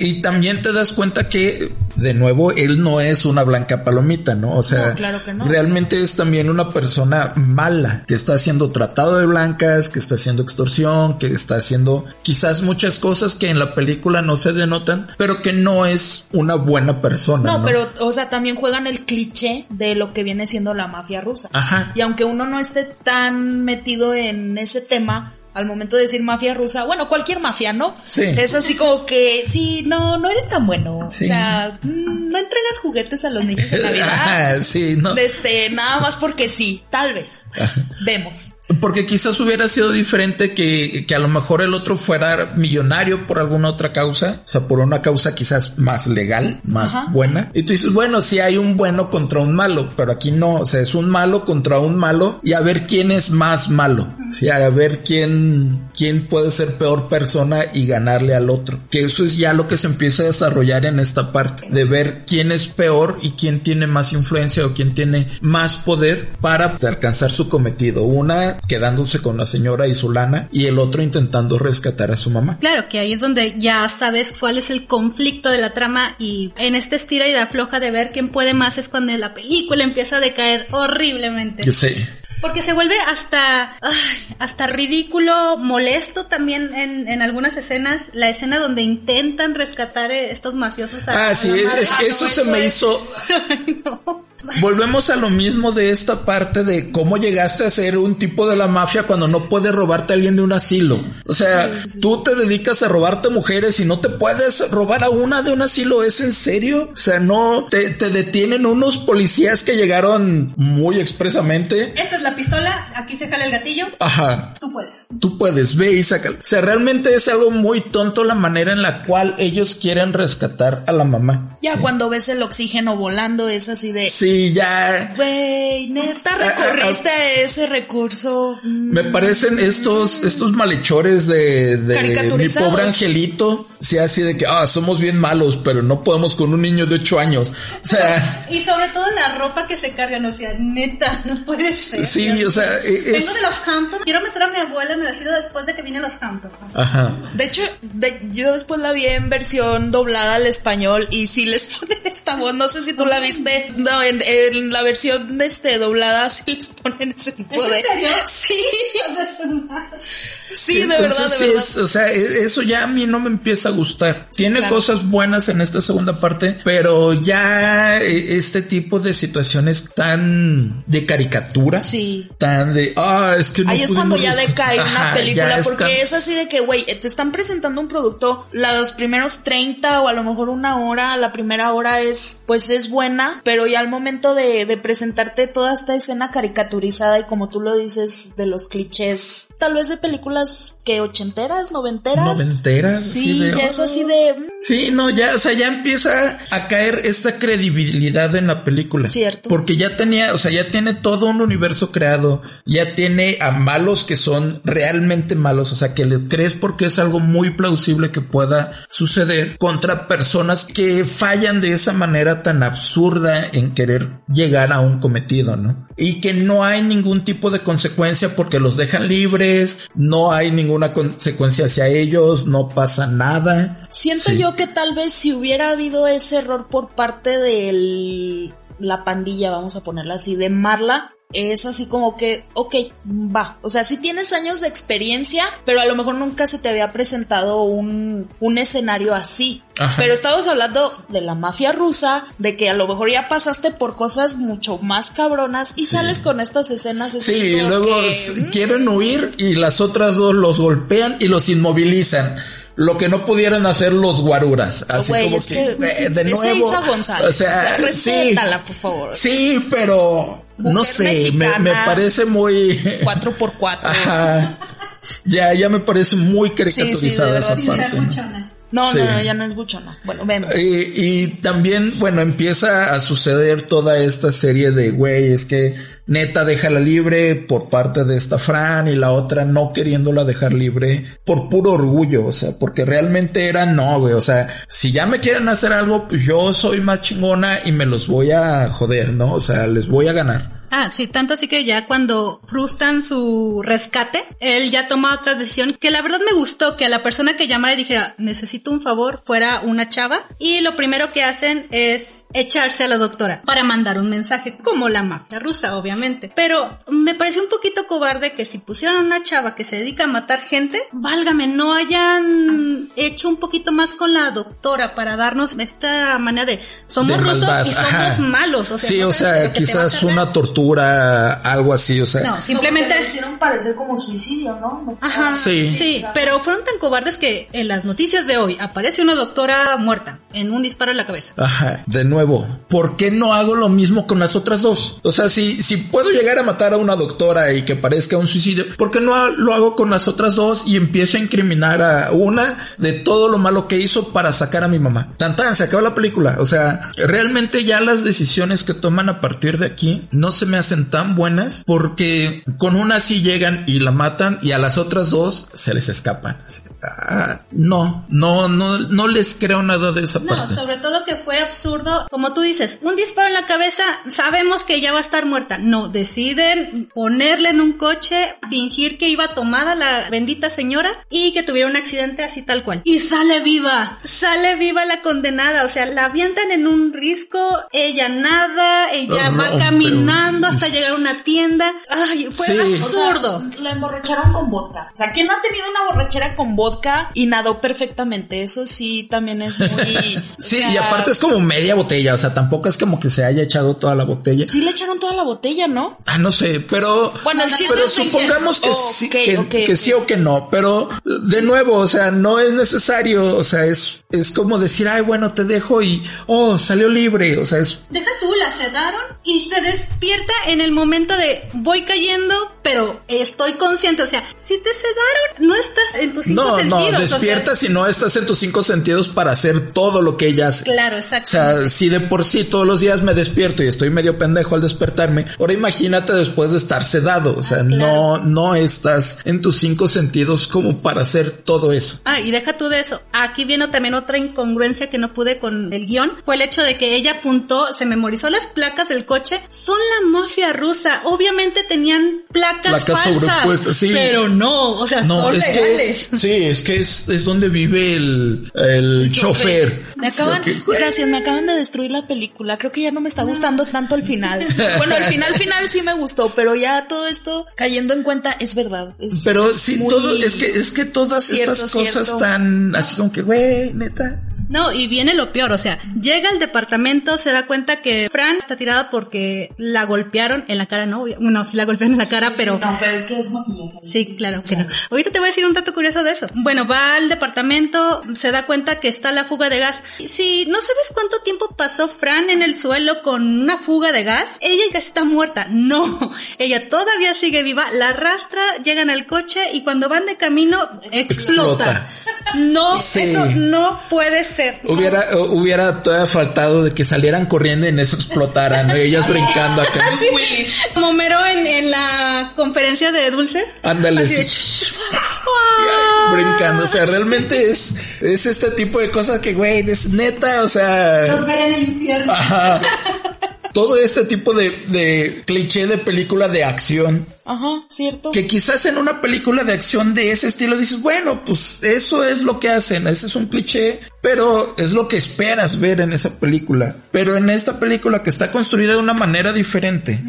Y también te das cuenta que, de nuevo, él no es una blanca palomita, ¿no? O sea, No, claro que no. realmente es también una persona mala, que está haciendo tratado de blancas, que está haciendo extorsión, que está haciendo quizás muchas cosas que en la película no se denotan, pero que no es una buena persona. No, No, pero, o sea, también juegan el cliché de lo que viene siendo la mafia rusa. Ajá. Y aunque uno no esté tan metido en ese tema, al momento de decir mafia rusa, bueno, cualquier mafia, ¿no? Sí. Es así como que, sí, no, no eres tan bueno. Sí. O sea, mm, no entregas juguetes a los niños en Navidad. Sí, no. Este, nada más porque sí, tal vez. Vemos. Porque quizás hubiera sido diferente que, que a lo mejor el otro fuera millonario por alguna otra causa, o sea, por una causa quizás más legal, más Ajá. buena. Y tú dices, bueno, si hay un bueno contra un malo, pero aquí no, o sea, es un malo contra un malo y a ver quién es más malo, sí, a ver quién, quién puede ser peor persona y ganarle al otro. Que eso es ya lo que se empieza a desarrollar en esta parte, de ver quién es peor y quién tiene más influencia o quién tiene más poder para alcanzar su cometido. Una quedándose con la señora y su lana y el otro intentando rescatar a su mamá. Claro, que ahí es donde ya sabes cuál es el conflicto de la trama y en esta estira y la afloja de ver quién puede más es cuando la película empieza a decaer horriblemente. Yo sé. Porque se vuelve hasta, ay, hasta ridículo, molesto también en, en algunas escenas. La escena donde intentan rescatar eh, estos mafiosos. a- Ah, a sí, es- Ah, eso se me es- hizo- Ay, no. Volvemos a lo mismo de esta parte de cómo llegaste a ser un tipo de la mafia cuando no puedes robarte a alguien de un asilo. O sea, tú te dedicas a robarte mujeres y no te puedes robar a una de un asilo. ¿Es en serio? O sea, no te, te detienen unos policías que llegaron muy expresamente. Esta es la pistola, aquí se jala el gatillo, Ajá. tú puedes. Tú puedes, ve y sácalo. O sea, realmente es algo muy tonto la manera en la cual ellos quieren rescatar a la mamá. Ya Sí. cuando ves el oxígeno volando es así de... Sí, Sí, ya. Güey, neta, recorriste ese recurso. Me parecen estos, estos malhechores de, de mi pobre angelito. Sí, así de que, ah, somos bien malos, pero no podemos con un niño de ocho años. O sea, Y sobre todo la ropa que se cargan, o sea, neta, no puede ser. sí, Dios o sea, mío. e- Vengo es. de los Hamptons, quiero meter a mi abuela en el asilo después de que vine a los Hamptons. Ajá. De hecho, de- yo después la vi en versión doblada al español y sí les ponen esta voz, no sé si tú la viste, no, en, en la versión este, doblada sí les ponen ese tipo ¿Es de... serio? Sí, sí, de Entonces, verdad, de sí verdad. es- o sea, e- eso ya a mí no me empieza a gustar. Tiene claro. cosas buenas en esta segunda parte, pero ya eh, este tipo de situaciones tan de caricatura, Sí. tan de, ah, es que no Ahí es cuando ya rescatar". decae una Ajá, película, porque es así de que, güey, te están presentando un producto, los primeros 30 o a lo mejor una hora, la primera hora es, pues es buena, pero ya al momento de, de presentarte toda esta escena caricaturizada y como tú lo dices, de los clichés, tal vez de películas que ochenteras, noventeras. Noventeras, Sí, de, ya es así de... mm, Sí, no, ya, o sea, ya empieza a caer esta credibilidad en la película. Cierto. Porque ya tenía, o sea, ya tiene todo un universo creado, ya tiene a malos que son realmente malos, o sea, que le crees porque es algo muy plausible que pueda suceder contra personas que fallan de esa manera tan absurda en querer llegar a un cometido, ¿no? Y que no hay ningún tipo de consecuencia porque los dejan libres, no hay ninguna consecuencia hacia ellos, no pasa nada. Siento Sí. yo que tal vez si hubiera habido ese error por parte de la pandilla, vamos a ponerla así, de Marla, es así como que, ok, va. O sea, sí tienes años de experiencia, pero a lo mejor nunca se te había presentado un, un escenario así. Ajá. Pero estamos hablando de la mafia rusa, de que a lo mejor ya pasaste por cosas mucho más cabronas y sales con estas escenas. es Sí, y luego que, mm, quieren huir y las otras dos los golpean y los inmovilizan. Lo que no pudieron hacer los guaruras. Así Güey, como es que, que, eh, de esa nuevo. González, o sea, sí, respétala, por favor. sí, pero no Mujer sé, me, mexicana. me parece muy. 4x4. Ajá. Ya, ya me parece muy caricaturizada esa sí, parte. No, Sí. no, no, ya no es buchona. Bueno, vemos. Y, y también, bueno, empieza a suceder toda esta serie de, güey, es que neta déjala libre por parte de esta Fran y la otra no queriéndola dejar libre por puro orgullo, o sea, porque realmente era no, güey, o sea, si ya me quieren hacer algo, pues yo soy más chingona y me los voy a joder, ¿no? O sea, les voy a ganar. Ah, sí, tanto así que ya cuando frustran su rescate, él ya toma otra decisión que la verdad me gustó que a la persona que llamara y dijera, necesito un favor, fuera una chava. Y lo primero que hacen es echarse a la doctora para mandar un mensaje, como la mafia rusa, obviamente. Pero me pareció un poquito cobarde que si pusieran una chava que se dedica a matar gente, válgame, no hayan hecho un poquito más con la doctora para darnos esta manera de, somos De rusos maldad, y somos ajá. malos. O sea, sí, no o sea, quizás una tortura, algo así, o sea. no, simplemente. Lo hicieron parecer como suicidio, ¿no? Ajá, Sí. sí. pero fueron tan cobardes que en las noticias de hoy aparece una doctora muerta en un disparo en la cabeza. Ajá, de nuevo, ¿por qué no hago lo mismo con las otras dos? O sea, si, si puedo llegar a matar a una doctora y que parezca un suicidio, ¿por qué no lo hago con las otras dos y empiezo a incriminar a una de todo lo malo que hizo para sacar a mi mamá? Tan tan, se acabó la película. O sea, realmente ya las decisiones que toman a partir de aquí no se me hacen tan buenas porque con una sí llegan y la matan y a las otras dos se les escapan. Así, ah, no, no, no, no les creo nada de esa No, parte. sobre todo que fue absurdo. Como tú dices, un disparo en la cabeza, sabemos que ya va a estar muerta. No, deciden ponerle en un coche, fingir que iba tomada la bendita señora y que tuviera un accidente así tal cual. Y sale viva, sale viva la condenada. O sea, la avientan en un risco, ella nada, ella No, va pero- caminando hasta llegar a una tienda. Ay, fue Sí. absurdo. O sea, la emborracharon con vodka. O sea, ¿quién no ha tenido una borrachera con vodka y nadó perfectamente? Eso sí también es muy. Sí, sea, y aparte es como media botella, o sea, tampoco es como que se haya echado toda la botella. Sí le echaron toda la botella, ¿no? Ah, no sé, pero Bueno, el chiste pero es de que- supongamos que, Oh, sí, que, sí o que no, pero de nuevo, o sea, no es necesario, o sea, es es como decir, ay, bueno, te dejo y oh, salió libre, o sea, es Deja tú, la sedaron y se despierta en el momento de voy cayendo, pero estoy consciente. O sea, si te sedaron, no estás en tus cinco no, sentidos. No, despiertas y no estás en tus cinco sentidos para hacer todo lo que ella hace. Claro, exacto. O sea, si de por sí todos los días me despierto y estoy medio pendejo al despertarme, ahora imagínate después de estar sedado. O sea, Ah, claro. no, no estás en tus cinco sentidos como para hacer todo eso. Ah, y deja tú de eso. Aquí viene también otra incongruencia que no pude con el guion. Fue el hecho de que ella apuntó, se memorizó las placas del coche. Son la mafia rusa. Obviamente tenían placas, Placas falsas. sobrepuestas, sí. Pero no, o sea, No, son es que legales. es, sí, es que es, es donde vive el, el chofer. Me acaban, gracias, me acaban de destruir la película. Creo que ya no me está gustando tanto el final. Bueno, el final final sí me gustó, pero ya todo esto cayendo en cuenta es verdad. es- Pero es sí, todo, es que, es que todas Cierto, estas cosas cierto. tan así como que, güey, neta. No, y viene lo peor, o sea, llega al departamento, se da cuenta que Fran está tirada porque la golpearon en la cara, no, no, sí la golpearon en la cara, pero... No, pero es que es maquillaje. Sí, claro que no. Ahorita te voy a decir un dato curioso de eso. Bueno, va al departamento, se da cuenta que está la fuga de gas. Si no sabes cuánto tiempo pasó Fran en el suelo con una fuga de gas, ella ya está muerta. No, ella todavía sigue viva, la arrastra, llegan al coche y cuando van de camino explota. Explota. No, Sí. eso no puede ser. Hubiera, eh, hubiera todavía faltado de que salieran corriendo y en eso explotaran, ¿no? ellas brincando acá. Como Mero en, en la conferencia de dulces. Ándale, Así de, sí. brincando. O sea, realmente es, es este tipo de cosas que, güey, es neta, o sea. Los veré en el infierno. Ajá. Todo este tipo de, de cliché de película de acción. Ajá, cierto. Que quizás en una película de acción de ese estilo dices, bueno, pues eso es lo que hacen, ese es un cliché, pero es lo que esperas ver en esa película. Pero en esta película que está construida de una manera diferente,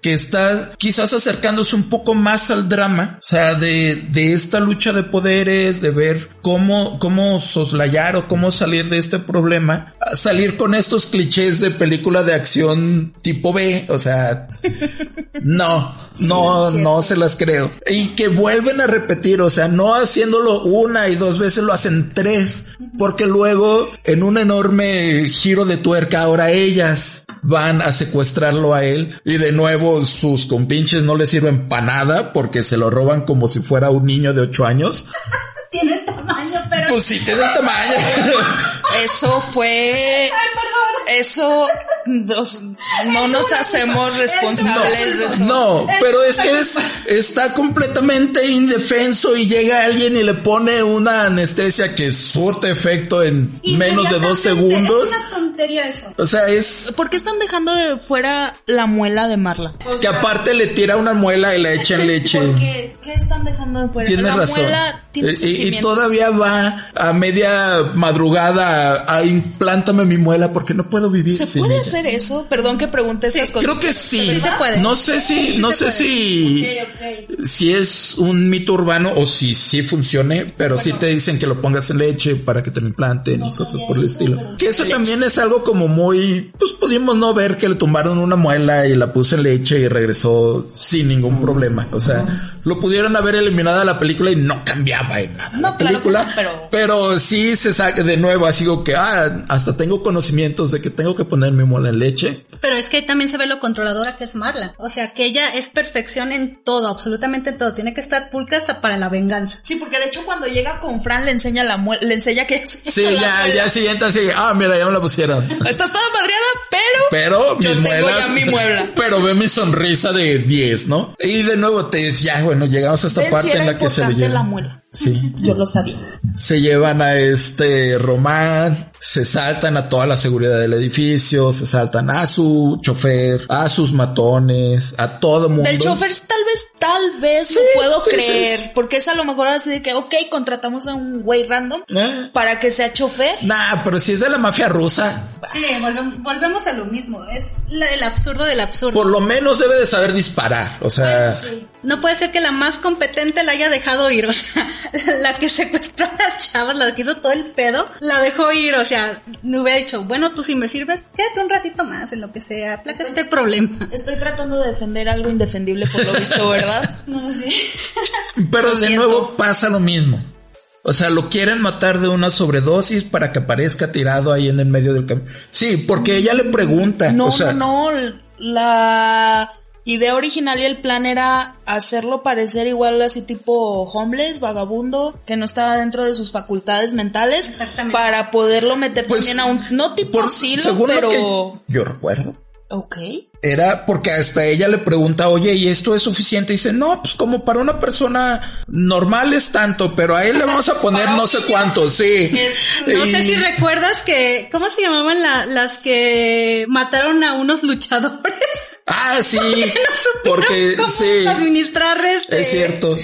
que está quizás acercándose un poco más al drama, o sea, de, de esta lucha de poderes, de ver cómo, cómo soslayar o cómo salir de este problema, salir con estos clichés de película de acción tipo B, o sea, no, no, no se las creo. Y que vuelven a repetir, o sea, no haciéndolo una y dos veces, lo hacen tres, porque luego en un enorme giro de tuerca, ahora ellas van a secuestrarlo a él y de nuevo sus compinches no le sirven para nada porque se lo roban como si fuera un niño de ocho años. Tiene el tamaño, pero... Pues sí, tiene el tamaño. Eso fue. Eso nos- no nos hacemos responsables de eso. No, pero es que es, está completamente indefenso y llega alguien y le pone una anestesia que surte efecto en menos de dos segundos. Es una tontería eso. O sea, es ¿Por qué están dejando de fuera la muela de Marla? que aparte le tira una muela y le echan leche. ¿Por qué? ¿Qué están dejando de fuera? Tienes la razón. muela tiene Y- y, todavía va a media madrugada a, a implántame mi muela porque no puedo vivir ¿Se sin puede ella. hacer eso? Perdón que pregunte estas cosas. Creo que sí. Sí se puede. No sé si, no sé puede. si, si es un mito urbano o si sí funcione, pero sí te dicen que lo pongas en leche para que te lo implanten y cosas por el estilo. Que eso también es algo como muy, pues pudimos no ver que le tumbaron una muela y la puso en leche y regresó sin ningún problema. O sea, lo pudieron haber eliminado de la película y no cambiaba en nada No, la claro película. no, pero- pero sí se saca de nuevo así como que, ah, hasta tengo conocimientos de que tengo que poner mi muela en leche. Pero es que ahí también se ve lo controladora que es Marla. O sea, que ella es perfección en todo, absolutamente en todo. Tiene que estar pulcra hasta para la venganza. Sí, porque de hecho cuando llega con Fran le enseña la muela, le enseña que se puso Sí, la ya, muela. ya siguiente así, ah, mira, ya me la pusieron. Estás toda madreada, pero... Pero Yo mis tengo muelas, ya mi muela. Pero ve mi sonrisa de 10, ¿no? Y de nuevo te dices, ya, bueno, llegamos a esta Ven, parte si en la que se importante llevan. la muela. Sí. Yo lo sabía. Se llevan a este Román, se saltan a toda la seguridad del edificio, se saltan a su chofer, a sus matones, a todo mundo. Del chofer tal vez, tal vez Sí, lo puedo sí, creer. sí. Porque es a lo mejor así de que, ok, contratamos a un güey random ¿Eh? para que sea chofer. Nah, pero si es de la mafia rusa, Sí, volvemos, volvemos a lo mismo. Es la- el absurdo del absurdo. por lo menos debe de saber disparar. O sea, No puede ser que la más competente la haya dejado ir, o sea, la que secuestró a las chavas, la que hizo todo el pedo, la dejó ir, o sea, me hubiera dicho, bueno, tú si me sirves, quédate un ratito más en lo que sea, aplaca este problema. Estoy tratando de defender algo indefendible por lo visto, ¿verdad? No sé. Pero Lo de siento. nuevo pasa lo mismo. O sea, lo quieren matar de una sobredosis para que aparezca tirado ahí en el medio del camino. Sí, porque ella le pregunta. No, o sea, no, no. la idea original y el plan era hacerlo parecer igual así tipo homeless, vagabundo, que no estaba dentro de sus facultades mentales, Exactamente. para poderlo meter Pues, también a un no tipo Por- asilo, según lo pero que yo recuerdo. Ok. Era porque hasta ella le pregunta, oye, ¿y esto es suficiente? Y dice, no, pues como para una persona normal es tanto, pero a él le vamos a poner no sé cuánto, sí. Es- No sé si recuerdas que, ¿cómo se llamaban la- las que mataron a unos luchadores? Ah, sí, No porque cómo sí, administrar este, es cierto.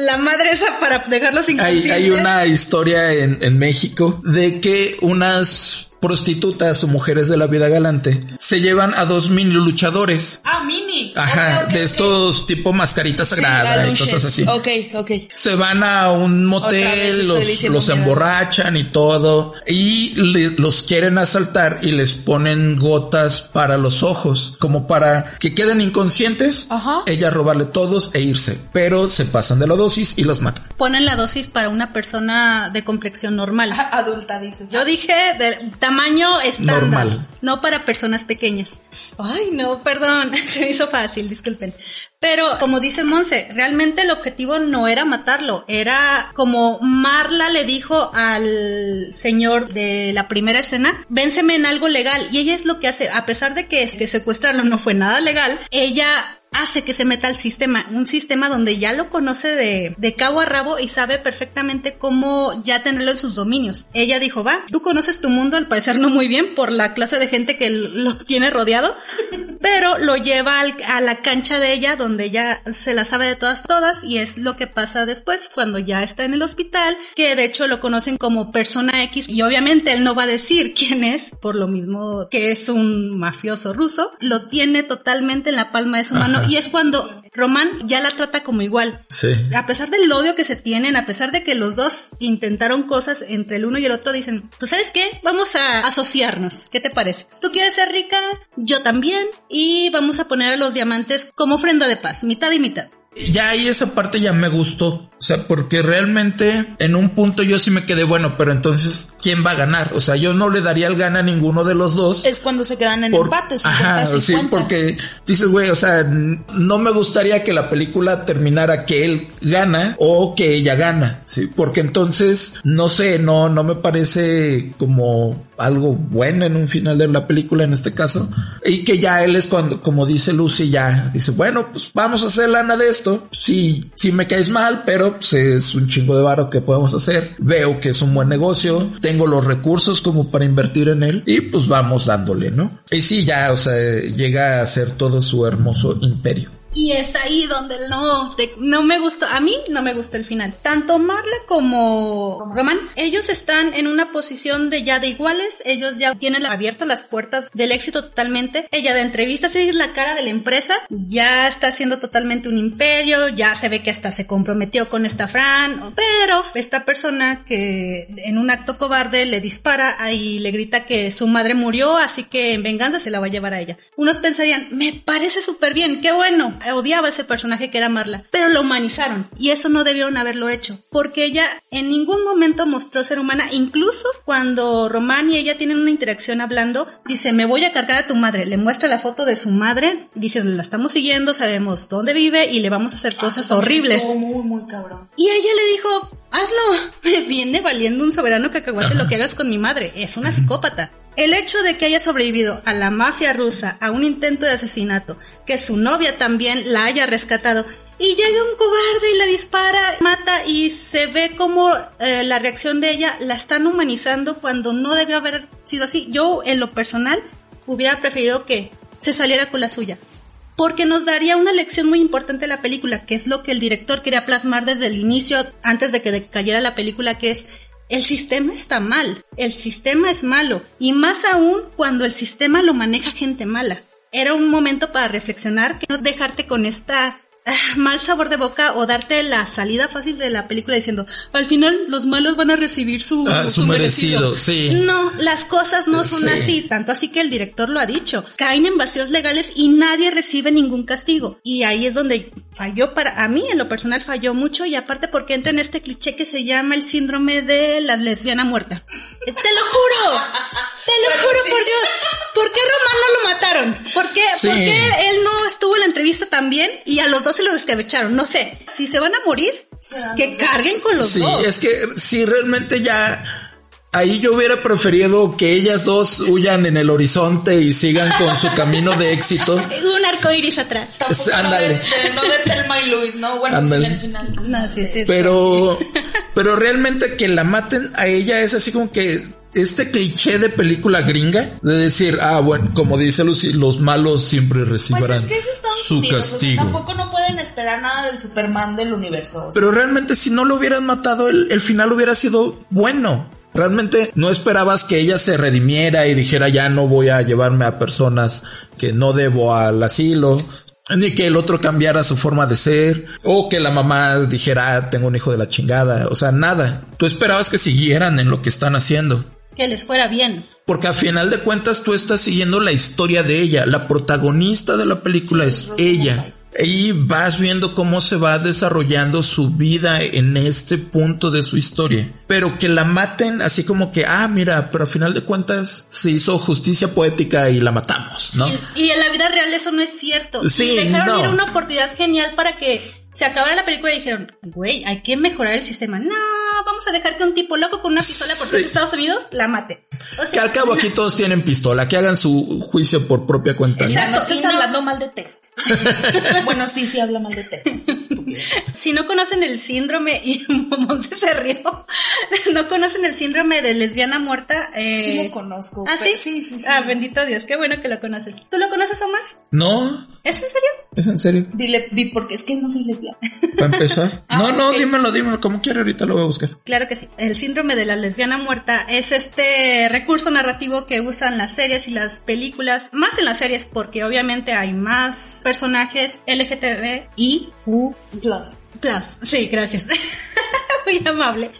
La madre esa para dejarlos Hay, inconscientes. hay una historia en, en México de que unas prostitutas o mujeres de la vida galante se llevan a dos mini luchadores. Ah, mini. Ajá, de estos tipo mascarita Sí, sagrada y galuches. cosas así. Ok, ok. Se van a un motel, los, los emborrachan y todo, y le- los quieren asaltar y les ponen gotas para los ojos, como para que queden inconscientes, Ajá. ella robarle todos e irse, pero se pasan de la dosis y los matan. Ponen la dosis para una persona de complexión normal. Adulta, dices. Yo dije de tamaño estándar, Normal. no para personas pequeñas. Ay, no, perdón, se me hizo fácil, disculpen. Pero como dice Monse, realmente el objetivo no era matarlo, era como Marla le dijo al señor de la primera escena, vénseme en algo legal. Y ella es lo que hace, a pesar de que, que secuestrarlo no fue nada legal, ella hace que se meta al sistema, un sistema donde ya lo conoce de, de cabo a rabo y sabe perfectamente cómo ya tenerlo en sus dominios. Ella dijo, va, tú conoces tu mundo, al parecer no muy bien por la clase de gente que lo tiene rodeado, pero lo lleva al- a la cancha de ella donde ya se la sabe de todas todas y es lo que pasa después cuando ya está en el hospital, que de hecho lo conocen como persona X y obviamente él no va a decir quién es, por lo mismo que es un mafioso ruso, lo tiene totalmente en la palma de su mano y es cuando Román ya la trata como igual. Sí. A pesar del odio que se tienen, a pesar de que los dos intentaron cosas entre el uno y el otro, dicen, ¿tú sabes qué? Vamos a asociarnos. ¿Qué te parece? ¿Tú quieres ser rica? Yo también. Y vamos a poner a los diamantes como ofrenda de paz, mitad y mitad. Ya ahí esa parte ya me gustó. O sea, porque realmente en un punto yo sí me quedé bueno, pero entonces, ¿quién va a ganar? O sea, yo no le daría el gana a ninguno de los dos. Es cuando se quedan en Por- empate, 50 Ajá, sí, 50. porque dices, güey, o sea, no me gustaría que la película terminara que él gana o que ella gana, sí, porque entonces, no sé, no, no me parece como algo bueno en un final de la película en este caso, y que ya él es cuando, como dice Lucy, ya dice, bueno, pues vamos a hacer lana de esto, sí, sí me caes mal, pero pues es un chingo de varo que podemos hacer, veo que es un buen negocio, tengo los recursos como para invertir en él, y pues vamos dándole, ¿no? Y sí, ya, o sea, llega a ser todo su hermoso imperio. Y es ahí donde no, no me gustó, a mí no me gustó el final. Tanto Marla como Román, ellos están en una posición de ya de iguales, ellos ya tienen abiertas las puertas del éxito totalmente. Ella de entrevistas es la cara de la empresa, ya está haciendo totalmente un imperio, ya se ve que hasta se comprometió con esta Fran, pero esta persona que en un acto cobarde le dispara y le grita que su madre murió, así que en venganza se la va a llevar a ella. Unos pensarían, me parece súper bien, qué bueno, odiaba ese personaje que era Marla, pero lo humanizaron y eso no debieron haberlo hecho, porque ella en ningún momento mostró ser humana, incluso cuando Román y ella tienen una interacción hablando, dice, me voy a cargar a tu madre, le muestra la foto de su madre, dice, la estamos siguiendo, sabemos dónde vive y le vamos a hacer cosas horribles. Muy, muy cabrón. Y ella le dijo, hazlo, me viene valiendo un soberano cacahuate lo que hagas con mi madre, es una psicópata. El hecho de que haya sobrevivido a la mafia rusa, a un intento de asesinato, que su novia también la haya rescatado, y llega un cobarde y la dispara, mata y se ve como eh, la reacción de ella la están humanizando cuando no debió haber sido así. Yo, en lo personal, hubiera preferido que se saliera con la suya porque nos daría una lección muy importante de la película, que es lo que el director quería plasmar desde el inicio, antes de que cayera la película, que es el sistema está mal, el sistema es malo, y más aún cuando el sistema lo maneja gente mala. Era un momento para reflexionar, que no dejarte con esta mal sabor de boca o darte la salida fácil de la película diciendo, al final los malos van a recibir su, Ah, su merecido, sí. No, las cosas no son Sí. así, tanto así que el director lo ha dicho. Caen en vacíos legales y nadie recibe ningún castigo. Y ahí es donde falló para, a mí en lo personal falló mucho y aparte porque entra en este cliché que se llama el síndrome de la lesbiana muerta. Eh, Te lo juro, te lo juro por Dios. ¿Por qué Román no lo mataron? ¿Por qué, Sí. ¿Por qué él no estuvo en la entrevista también y a los dos se lo descabecharon? No sé. Si se van a morir, Serán que carguen con los Sí, dos. es que si realmente ya ahí yo hubiera preferido que ellas dos huyan en el horizonte y sigan con su camino de éxito. Un arco iris atrás. No de, Ándale. de- no de Telma y Luis, ¿no? Bueno, Ándale. sí, al final. No, sí, sí. Pero, pero realmente que la maten a ella es así como que este cliché de película gringa de decir, ah, bueno, como dice Lucy, los malos siempre Pues recibirán es que es su Unidos, o sea, castigo. tampoco no pueden esperar nada del Superman del universo. o sea, Pero realmente si no lo hubieran matado, el, el final hubiera sido bueno. Realmente no esperabas que ella se redimiera y dijera ya no voy a llevarme a personas que no debo al asilo. Ni que el otro cambiara su forma de ser. O que la mamá dijera "Ah, tengo un hijo de la chingada. O sea, nada. Tú esperabas que siguieran en lo que están haciendo. Que les fuera bien. Porque a final de cuentas tú estás siguiendo la historia de ella. La protagonista de la película es ella. Y vas viendo cómo se va desarrollando su vida en este punto de su historia. Pero que la maten así como que, ah, mira, pero a final de cuentas se hizo justicia poética y la matamos, ¿no? Y, y en la vida real eso no es cierto. Sí, y dejaron no. ir una oportunidad genial para que se acabara la película y dijeron, güey, hay que mejorar el sistema. No, vamos a dejar que un tipo loco con una pistola por Sí. Estados Unidos la mate. O sea, Que al cabo aquí todos tienen pistola, que hagan su juicio por propia cuenta. o ¿no? sea, no Exacto, no- hablando mal de Texas. bueno, sí, sí habla mal de Texas. estúpido. si no conocen el síndrome, y Monse se rió, no conocen el síndrome de lesbiana muerta. Eh, Sí lo conozco. ¿Ah, pero- sí? Sí, sí, sí. Ah, bendito Dios, qué bueno que lo conoces. ¿Tú lo conoces, Omar? No, ¿Es en serio? es en serio. Dile, di, porque es que no soy lesbiana. Para empezar. Ah, no, no, dímelo, dímelo, como quiera, ahorita lo voy a buscar. Claro que sí. El síndrome de la lesbiana muerta es este recurso narrativo que usan las series y las películas, más en las series porque obviamente hay más personajes LGTB y U Plus. plus. Sí, gracias. Muy amable.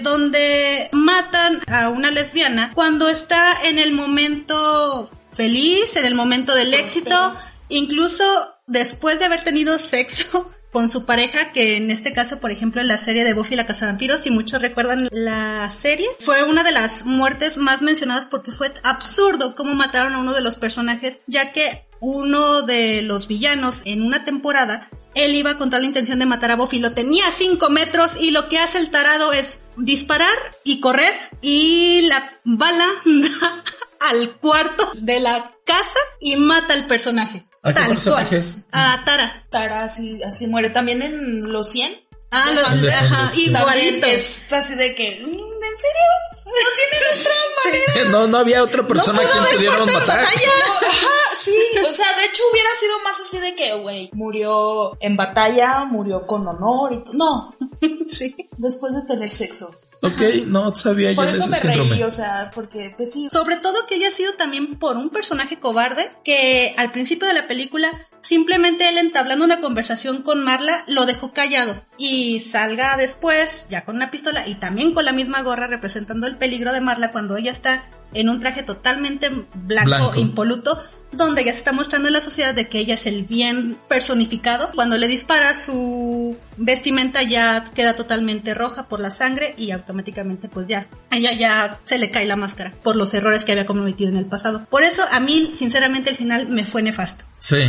Donde matan a una lesbiana cuando está en el momento feliz, en el momento del éxito, incluso después de haber tenido sexo con su pareja, que en este caso, por ejemplo, en la serie de Buffy la Cazavampiros, si muchos recuerdan la serie, fue una de las muertes más mencionadas porque fue absurdo cómo mataron a uno de los personajes, ya que uno de los villanos en una temporada, él iba con toda la intención de matar a Buffy, lo tenía a 5 metros y lo que hace el tarado es disparar y correr y la bala da al cuarto de la casa y mata al personaje. ¿A qué Tal personaje cual. es? A Tara. Tara así, así muere. También en los 100. Ah, lo- El de- ajá, igualito. es así de que, "Mm, ¿en serio? ¿No tienes otras maneras? No, no había otra persona a pudo quien en matar. batalla. No, Ajá, sí. O sea, de hecho hubiera sido más así de que, güey, murió en batalla, murió con honor y todo. No, Sí. después de tener sexo. Ok, no sabía yo Por de eso ese me síndrome. reí, o sea, porque, pues sí. Sobre todo que haya sido también por un personaje cobarde que al principio de la película simplemente él entablando una conversación con Marla lo dejó callado y salga después ya con una pistola y también con la misma gorra representando el peligro de Marla cuando ella está en un traje totalmente blanco, Blanco. impoluto donde ya se está mostrando en la sociedad de que ella es el bien personificado. Cuando le dispara su vestimenta ya queda totalmente roja por la sangre y automáticamente pues ya, a ella ya se le cae la máscara por los errores que había cometido en el pasado. Por eso a mí sinceramente el final me fue nefasto. Sí.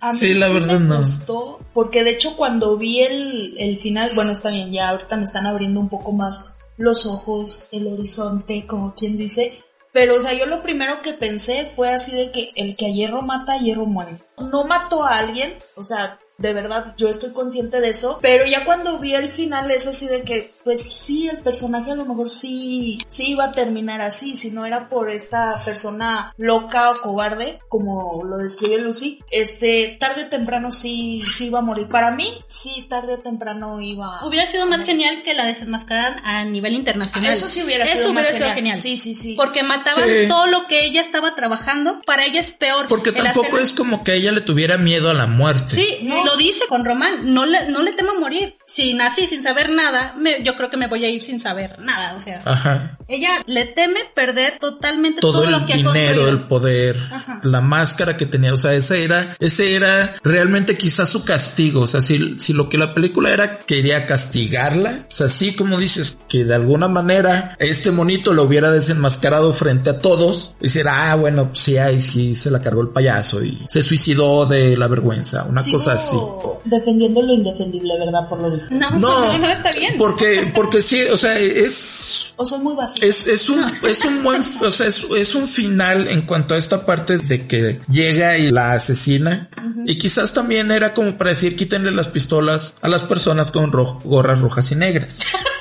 A mí Sí, la verdad me no. gustó, porque de hecho cuando vi el, el final, bueno, está bien, ya ahorita me están abriendo un poco más los ojos, el horizonte, como quien dice, pero o sea, yo lo primero que pensé fue así de que el que a hierro mata, a hierro muere. No mató a alguien, o sea, de verdad yo estoy consciente de eso, pero ya cuando vi el final es así de que, pues sí, el personaje a lo mejor sí, sí iba a terminar así, si no era por esta persona loca o cobarde, como lo describe Lucy, este, tarde o temprano sí, sí iba a morir. Para mí, sí, tarde o temprano iba a... Hubiera sido más genial que la desenmascararan a nivel internacional. Eso sí hubiera Eso sido más hubiera sido genial. genial. Sí, sí, sí. Porque mataban Sí. todo lo que ella estaba trabajando. Para ella es peor. Porque el tampoco hacer- es como que ella le tuviera miedo a la muerte. Sí, lo dice con Román, no le, no le temo morir. si nací sin saber nada, me- yo creo que me voy a ir sin saber nada. O sea, Ajá. ella le teme perder totalmente todo, todo el lo que ha dinero, construido. el poder, Ajá. la máscara que tenía, o sea, ese era, ese era realmente quizás su castigo, o sea, si, si lo que la película era quería castigarla, o sea, así como dices, que de alguna manera este monito lo hubiera desenmascarado frente a todos, y decir, ah, bueno, pues sí, ahí sí se la cargó el payaso y se suicidó de la vergüenza, una cosa así. Defendiendo lo indefendible, ¿verdad? Por lo visto. No, No, no, no, está bien. porque, porque sí, o sea, es, O soy muy vacío. Es, es un, es un buen, o sea, es, es un final en cuanto a esta parte de que llega y la asesina. Y quizás también era como para decir, quítenle las pistolas a las personas con ro- gorras rojas y negras.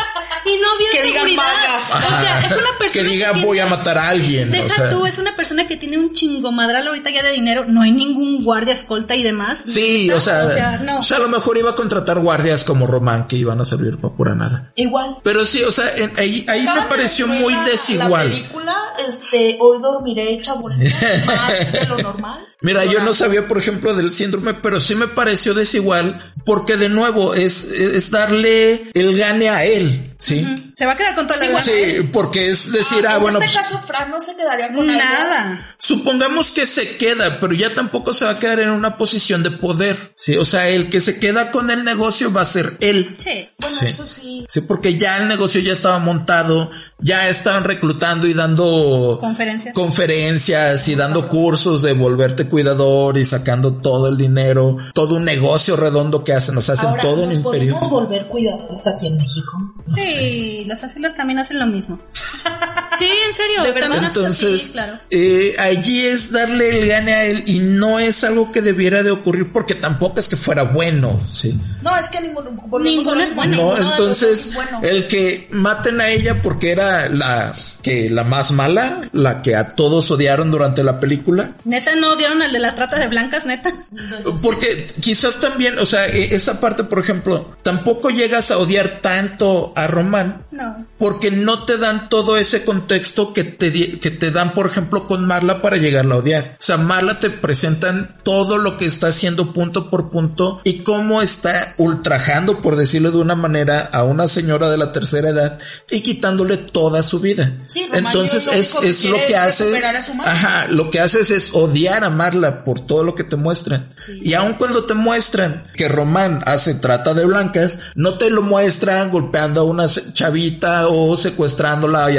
seguridad. maga. O sea, es una Ajá. persona Que diga, voy a matar a alguien, Deja o sea. tú, es una persona que tiene un chingomadral ahorita ya de dinero. No hay ningún guardia escolta y demás. Sí, o sea, o sea, no. o sea, a lo mejor iba a contratar guardias como Román que iban a servir para pura nada. Igual. Pero sí, o sea, en- ahí, ahí me pareció muy desigual. La película, este, hoy dormiré hecha bolita, más de lo normal. Mira, yo no sabía, por ejemplo, del síndrome, pero sí me pareció desigual porque de nuevo es, es darle el gane a él, ¿sí? Se va a quedar con toda Sí, la. Sí, porque es decir, ah, en bueno, este pues, caso, Fran no se quedaría con algo. Nada. supongamos que se queda, pero ya tampoco se va a quedar en una posición de poder, ¿sí? O sea, el que se queda con el negocio va a ser él. Sí. Bueno, Sí. eso sí. Sí, porque ya el negocio ya estaba montado, ya estaban reclutando y dando Conferencias. conferencias y dando cursos de volverte cuidador y sacando todo el dinero, todo un negocio redondo que hacen, o sea, hacen Ahora, todo un ¿nos imperio. podemos volver cuidados aquí en México? Sí, los asilos también hacen lo mismo. Sí, en serio. ¿De verdad? Entonces, sí, claro. eh, allí es darle el gane a él y no es algo que debiera de ocurrir porque tampoco es que fuera bueno, sí. No, es que ninguno. Ninguno es bueno. No, entonces es bueno. el que maten a ella porque era la que la más mala, la que a todos odiaron durante la película, Neta, no dieron al de la trata de blancas, neta. porque quizás también, o sea, e- esa parte, por ejemplo, tampoco llegas a odiar tanto a Román No. porque no te dan todo ese contexto que te, que te dan, por ejemplo, con Marla para llegarla a odiar. O sea, Marla te presentan todo lo que está haciendo punto por punto y cómo está ultrajando, por decirlo de una manera, a una señora de la tercera edad y quitándole toda su vida. Sí, Entonces es, que es lo que es hace. recuperar a su madre. Ajá, lo que haces es odiar a Marla por todo lo que te muestran. Y aun cuando te muestran que Román hace trata de blancas, no te lo muestran golpeando a una chavita o secuestrándola y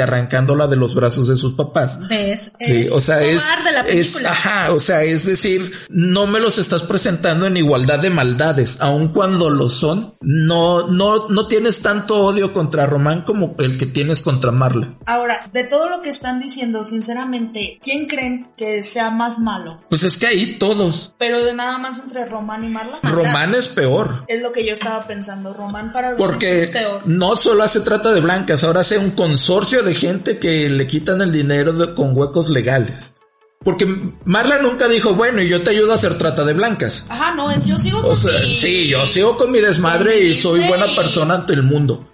arrancándola de los brazos de sus papás. ¿Ves? Sí, Es o sea, es, la es, ajá, o sea, es decir, no me los estás presentando en igualdad de maldades, aun cuando lo son, no, no, no tienes tanto odio contra Román como el que tienes contra Marla. Ahora, de todo lo que están diciendo, sinceramente, ¿quién creen que sea más malo? Pues es que ahí todos. Pero de nada más entre Román y Marla. Román es peor. Es lo que yo estaba pensando. Román para Porque es peor. no solo hace trata de blancas, ahora hace un consorcio de gente que le quitan el dinero de- con huecos legales. Porque Marla nunca dijo, bueno, y yo te ayudo a hacer trata de blancas. Ajá, no, es yo sigo O con sea, mi- sí, yo sigo con mi desmadre y soy buena persona ante el mundo.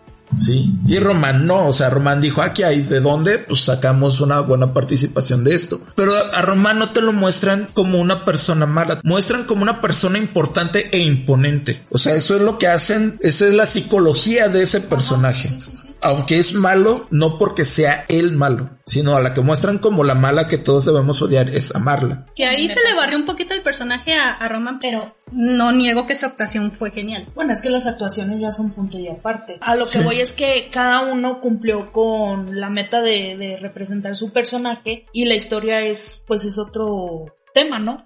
Sí. Y Román no, o sea, Román dijo, aquí hay de dónde, pues sacamos una buena participación de esto. Pero a Román no te lo muestran como una persona mala, muestran como una persona importante e imponente. O sea, eso es lo que hacen, esa es la psicología de ese personaje. sí, sí, sí. Aunque es malo, no porque sea él malo, sino a la que muestran como la mala que todos debemos odiar es amarla. Que ahí se le barrió un poquito el personaje a, a Roman, pero no niego que su actuación fue genial. Bueno, es que las actuaciones ya son punto y aparte. A lo que voy es que cada uno cumplió con la meta de, de representar su personaje y la historia es, pues es otro tema, ¿no?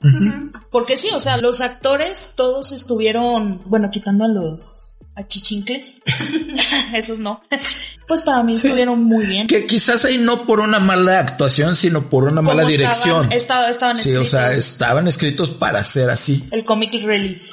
Porque sí, o sea, los actores todos estuvieron, bueno, quitando a los achichincles, esos no, pues para mí Sí. estuvieron muy bien. Que quizás ahí no por una mala actuación, sino por una mala estaban- dirección. estaba- estaban sí, o sea, escritos. estaban escritos para ser así. El comic relief.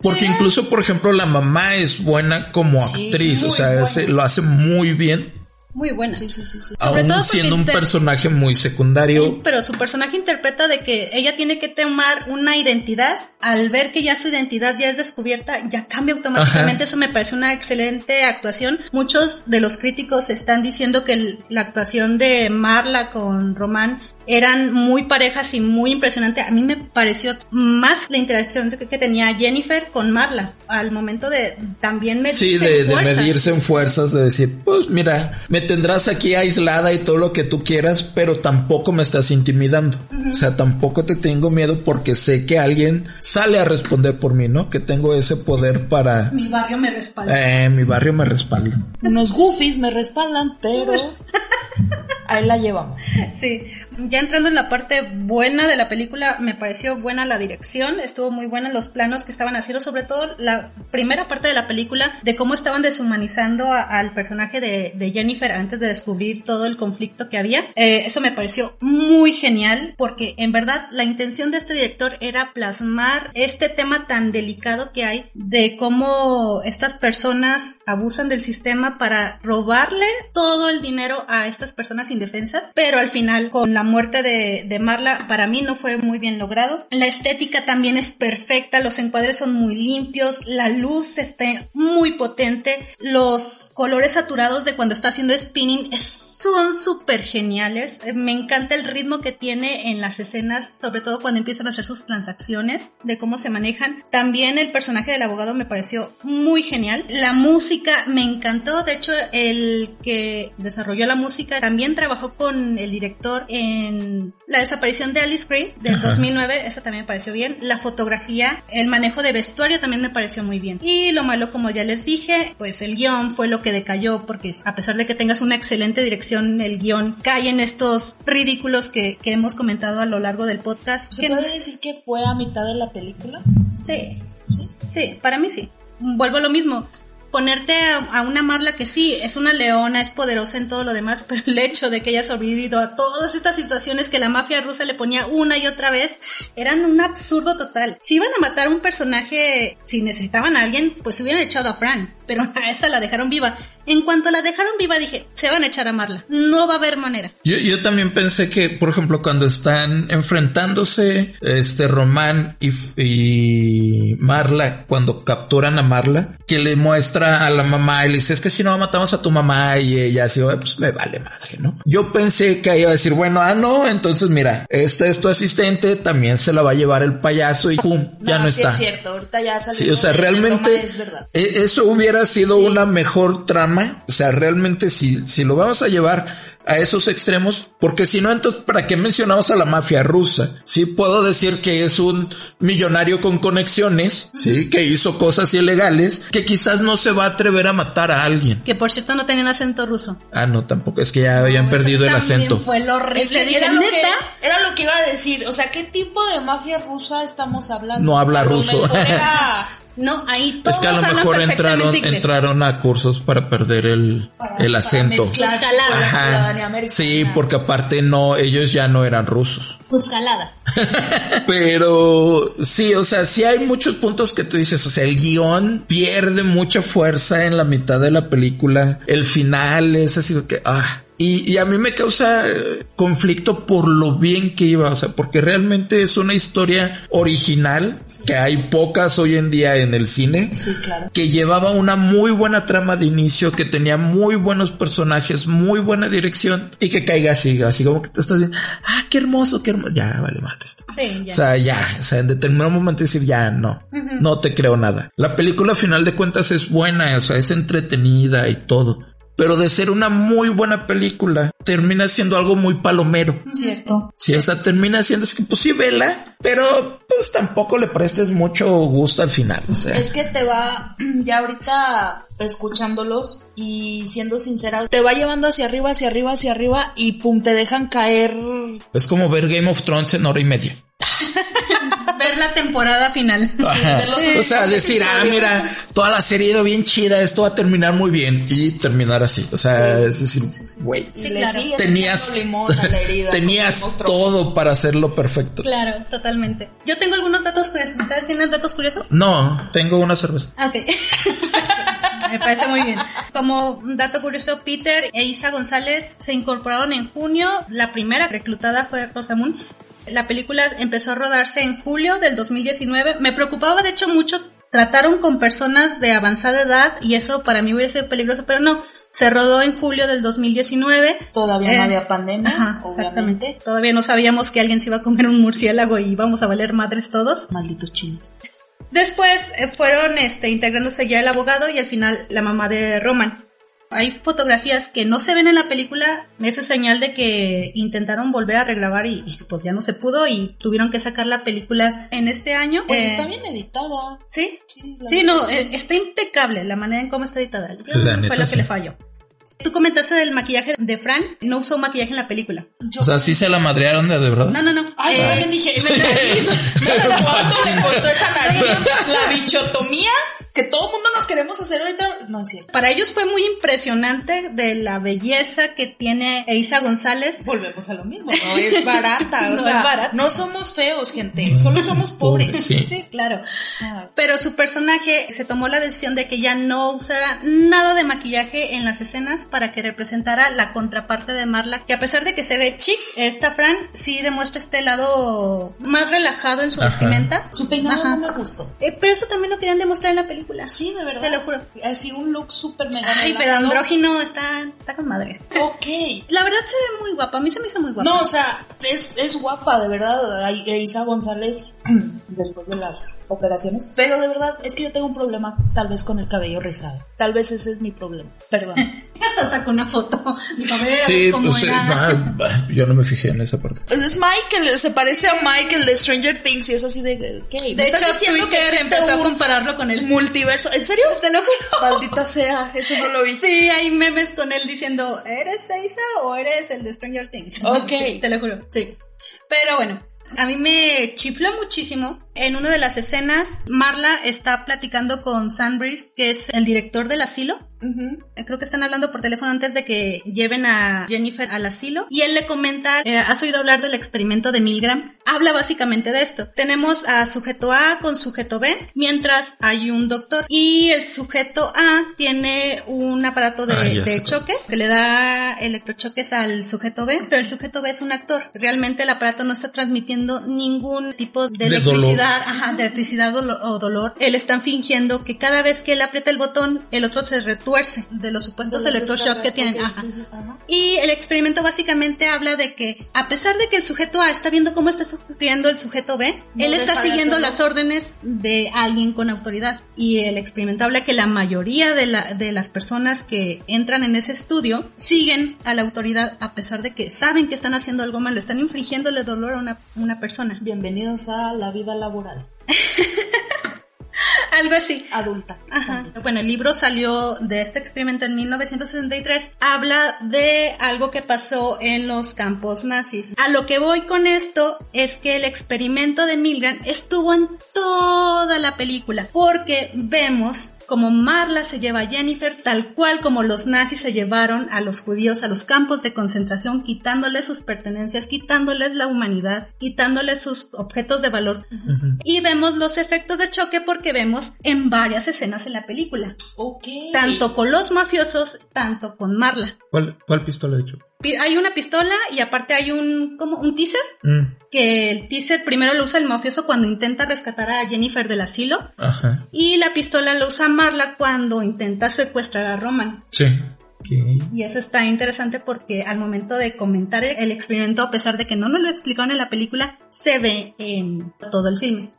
Porque incluso, por ejemplo, la mamá es buena como actriz, o sea, lo hace muy bien. Muy buena. Sí, sí, sí, sí. Sobre Aún todo siendo un personaje muy secundario. Pero su personaje interpreta de que ella tiene que tomar una identidad. Al ver que ya su identidad ya es descubierta, ya cambia automáticamente. Eso me parece una excelente actuación. Muchos de los críticos están diciendo que el- la actuación de Marla con Román eran muy parejas y muy impresionante. A mí me pareció más la interacción que tenía Jennifer con Marla al momento de también medirse Sí, en de, de fuerzas. medirse en fuerzas, de decir, pues mira, me tendrás aquí aislada y todo lo que tú quieras, pero tampoco me estás intimidando. O sea, tampoco te tengo miedo porque sé que alguien sale a responder por mí, ¿no? Que tengo ese poder para... Mi barrio me respalda. Eh, mi barrio me respalda. Unos goofies me respaldan, pero ahí la llevamos. Sí, ya entrando en la parte buena de la película, me pareció buena la dirección, estuvo muy buena los planos que estaban haciendo, sobre todo la primera parte de la película, de cómo estaban deshumanizando al personaje de, de Jennifer antes de descubrir todo el conflicto que había. Eh, eso me pareció muy genial, porque en verdad la intención de este director era plasmar este tema tan delicado que hay de cómo estas personas abusan del sistema para robarle todo el dinero a estas personas indefensas, pero al final con la muerte de, de Marla para mí no fue muy bien logrado. La estética también es perfecta, los encuadres son muy limpios, la luz está muy potente, los colores saturados de cuando está haciendo spinning es son súper geniales. Eh, Me encanta el ritmo que tiene en las escenas, sobre todo cuando empiezan a hacer sus transacciones, de cómo se manejan. También el personaje del abogado me pareció muy genial. La música me encantó. De hecho, el que desarrolló la música también trabajó con el director en la desaparición de Alice Green del 2009. Esa también me pareció bien. La fotografía, el manejo de vestuario también me pareció muy bien. Y lo malo, como ya les dije, pues el guion fue lo que decayó porque a pesar de que tengas una excelente dirección, el guion cae en estos ridículos que, que hemos comentado a lo largo del podcast. ¿Se Que- puede decir que fue a mitad de la película? Sí, Sí. sí, para mí sí. Vuelvo a lo mismo. Ponerte a, una Marla que sí, es una leona, es poderosa en todo lo demás, pero el hecho de que haya sobrevivido a todas estas situaciones que la mafia rusa le ponía una y otra vez, eran un absurdo total. Si iban a matar a un personaje, si necesitaban a alguien, pues se hubieran echado a Fran, pero a esa la dejaron viva. En cuanto la dejaron viva dije, se van a echar a Marla. No va a haber manera. Yo, yo también pensé que, por ejemplo, cuando están enfrentándose este Román y, y Marla, cuando capturan a Marla, que le muestra a la mamá y le dice, es que si no matamos a tu mamá y ella así, "Ay, pues me vale madre, ¿no? Yo pensé que iba a decir, bueno, ah, no, entonces mira, este es tu asistente, también se la va a llevar el payaso y pum, ya no sí está. es cierto, ahorita ya salió. Sí, o sea, realmente es verdad. e- eso hubiera sido una mejor trama. O sea, realmente si, si lo vamos a llevar a esos extremos, porque si no, entonces, ¿para qué mencionamos a la mafia rusa? Sí, puedo decir que es un millonario con conexiones, sí, que hizo cosas ilegales, que quizás no se va a atrever a matar a alguien. Que por cierto no tenían acento ruso. Ah, no, tampoco, es que ya habían perdido el acento. Fue lo horrible. Es que Dije, era, lo que, ¿neta? era lo que iba a decir. O sea, ¿qué tipo de mafia rusa estamos hablando? No habla ruso. mejor era- No, ahí Es todos que a lo mejor entraron, inglés. entraron a cursos para perder el, el acento. la Ajá. Sí, porque aparte no, ellos ya no eran rusos. Tus caladas. Pero sí, o sea, sí hay muchos puntos que tú dices, o sea, el guion pierde mucha fuerza en la mitad de la película. El final es así que, ah. Y, y a mí me causa eh, conflicto por lo bien que iba, o sea, porque realmente es una historia original, que hay pocas hoy en día en el cine Sí, claro. que llevaba una muy buena trama de inicio, que tenía muy buenos personajes, muy buena dirección y que caiga así, así como que te estás diciendo, ah, qué hermoso, qué hermoso, ya, vale mal esto. Sí, ya. O sea, ya, o sea, en determinado momento decir, ya, no, no te creo nada. La película a final de cuentas es buena, o sea, es entretenida y todo. Pero de ser una muy buena película, termina siendo algo muy palomero. Cierto. Sí, o sea, termina siendo, es que pues sí, vela, pero pues tampoco le prestes mucho gusto al final. O sea, Es que te va, ya ahorita escuchándolos y siendo sincera, te va llevando hacia arriba, hacia arriba, hacia arriba y pum, te dejan caer. es como ver Game of Thrones en hora y media. Ver la temporada final. O sea, decir, ah, mira, toda la serie ha ido bien chida, esto va a terminar muy bien y terminar así. O sea, es decir, güey, Sí, le claro. tenías, herida. tenías todo para hacerlo perfecto. Claro, totalmente. Yo tengo algunos datos curiosos. ¿Ustedes tienen datos curiosos? No, tengo una cerveza. Ah, Ok. Me parece muy bien. Como un dato curioso, Peter e Isa González se incorporaron en junio. La primera reclutada fue Rosamund. La película empezó a rodarse en julio del 2019. Me preocupaba de hecho mucho. Trataron con personas de avanzada edad y eso para mí hubiera sido peligroso, pero no. Se rodó en julio del 2019. Todavía Eh, no había pandemia, Ajá, obviamente. exactamente. Todavía no sabíamos que alguien se iba a comer un murciélago y íbamos a valer madres todos. Malditos chinos. Después eh, fueron este, integrándose ya el abogado y al final la mamá de Roman. Hay fotografías que no se ven en la película, eso es señal de que intentaron volver a regrabar y, y, pues ya no se pudo y tuvieron que sacar la película en este año. Pues Eh, está bien editada. Sí, Sí, sí, no, sí. eh, está impecable la manera en cómo está editada. Yo La fue neta, lo que sí. le falló. Tú comentaste del maquillaje de Fran, no usó maquillaje en la película. O sea, sí se la madrearon de, de verdad. No, no, no. Ay, yo Eh, también dije, esa nariz. ¿Sabes cuánto le costó esa nariz? La bichotomía que todo mundo nos queremos hacer ahorita. No es cierto. Para ellos fue muy impresionante de la belleza que tiene Eiza González. Volvemos a lo mismo. No es barata. O No sea, es barata. no somos feos, gente. Solo somos pobres. Sí. claro. O sea, Pero su personaje se tomó la decisión de que ya no usara nada de maquillaje en las escenas para que representara la contraparte de Marla, que a pesar de que se ve chic, esta Fran sí demuestra este lado más relajado en su Ajá. vestimenta. su peinado Ajá. no me gustó. Eh, pero eso también lo querían demostrar en la película. Sí, de verdad. Te lo juro. Así un look súper mega Ay, pero andrógino está, está con madres. Ok. La verdad se ve muy guapa, a mí se me hizo muy guapa. No, o sea, es, es guapa, de verdad. Isa González, después de las operaciones. Pero de verdad, es que yo tengo un problema, tal vez con el cabello rizado. Tal vez ese es mi problema. Perdón. Hasta sacó una foto. Dijo, a ver Sí, cómo pues, sí, era. ah, bah, yo no me fijé en esa parte. Pues es Michael, se parece a Michael de Stranger Things y es así de. ¿qué? ¿Me De hecho, Twitter existe empezó a compararlo con él. Multiverso? ¿En serio? Te lo juro. Maldita sea, eso no lo vi. Sí, hay memes con él diciendo, ¿eres Eiza o eres el de Stranger Things? Ok. Sí, te lo juro, sí. Pero bueno, a mí me chifló muchísimo. En una de las escenas, Marla está platicando con Sam Brice, que es el director del asilo. Creo que están hablando por teléfono antes de que lleven a Jennifer al asilo. Y él le comenta, eh, ¿has oído hablar del experimento de Milgram? Habla básicamente de esto. Tenemos a sujeto A con sujeto B, mientras hay un doctor. Y el sujeto A tiene un aparato de, Ah, de choque que le da electrochoques al sujeto B, pero el sujeto B es un actor. Realmente el aparato no está transmitiendo ningún tipo de, De electricidad, ajá, de electricidad o, lo- o dolor. Él están fingiendo que cada vez que él aprieta el botón, el otro se retuerce de los supuestos electroshock que tienen. Ajá. ajá. Y el experimento básicamente habla de que a pesar de que el sujeto A está viendo cómo está sufriendo el sujeto B, No él está siguiendo las órdenes de alguien con autoridad. Y el experimento habla que la mayoría de, la- de las personas que entran en ese estudio siguen a la autoridad a pesar de que saben que están haciendo algo mal, están infligiéndole dolor a una, una persona. Bienvenidos a la vida laboral. Algo así. Adulta. Ajá. Bueno, el libro salió de este experimento en 1963. Habla de algo que pasó en los campos nazis. A lo que voy con esto es que el experimento de Milgram estuvo en toda la película. Porque vemos como Marla se lleva a Jennifer, tal cual como los nazis se llevaron a los judíos a los campos de concentración, quitándoles sus pertenencias, quitándoles la humanidad, quitándoles sus objetos de valor. Y vemos los efectos de choque porque vemos en varias escenas en la película, Ok. tanto con los mafiosos, tanto con Marla. ¿Cuál, cuál pistola de hecho? Hay una pistola y aparte hay un como un teaser Mm, que el teaser primero lo usa el mafioso cuando intenta rescatar a Jennifer del asilo Ajá. y la pistola lo usa Marla cuando intenta secuestrar a Roman. Sí. Y eso está interesante porque al momento de comentar el el experimento, a pesar de que no nos lo explicaron en la película, se ve en todo el filme.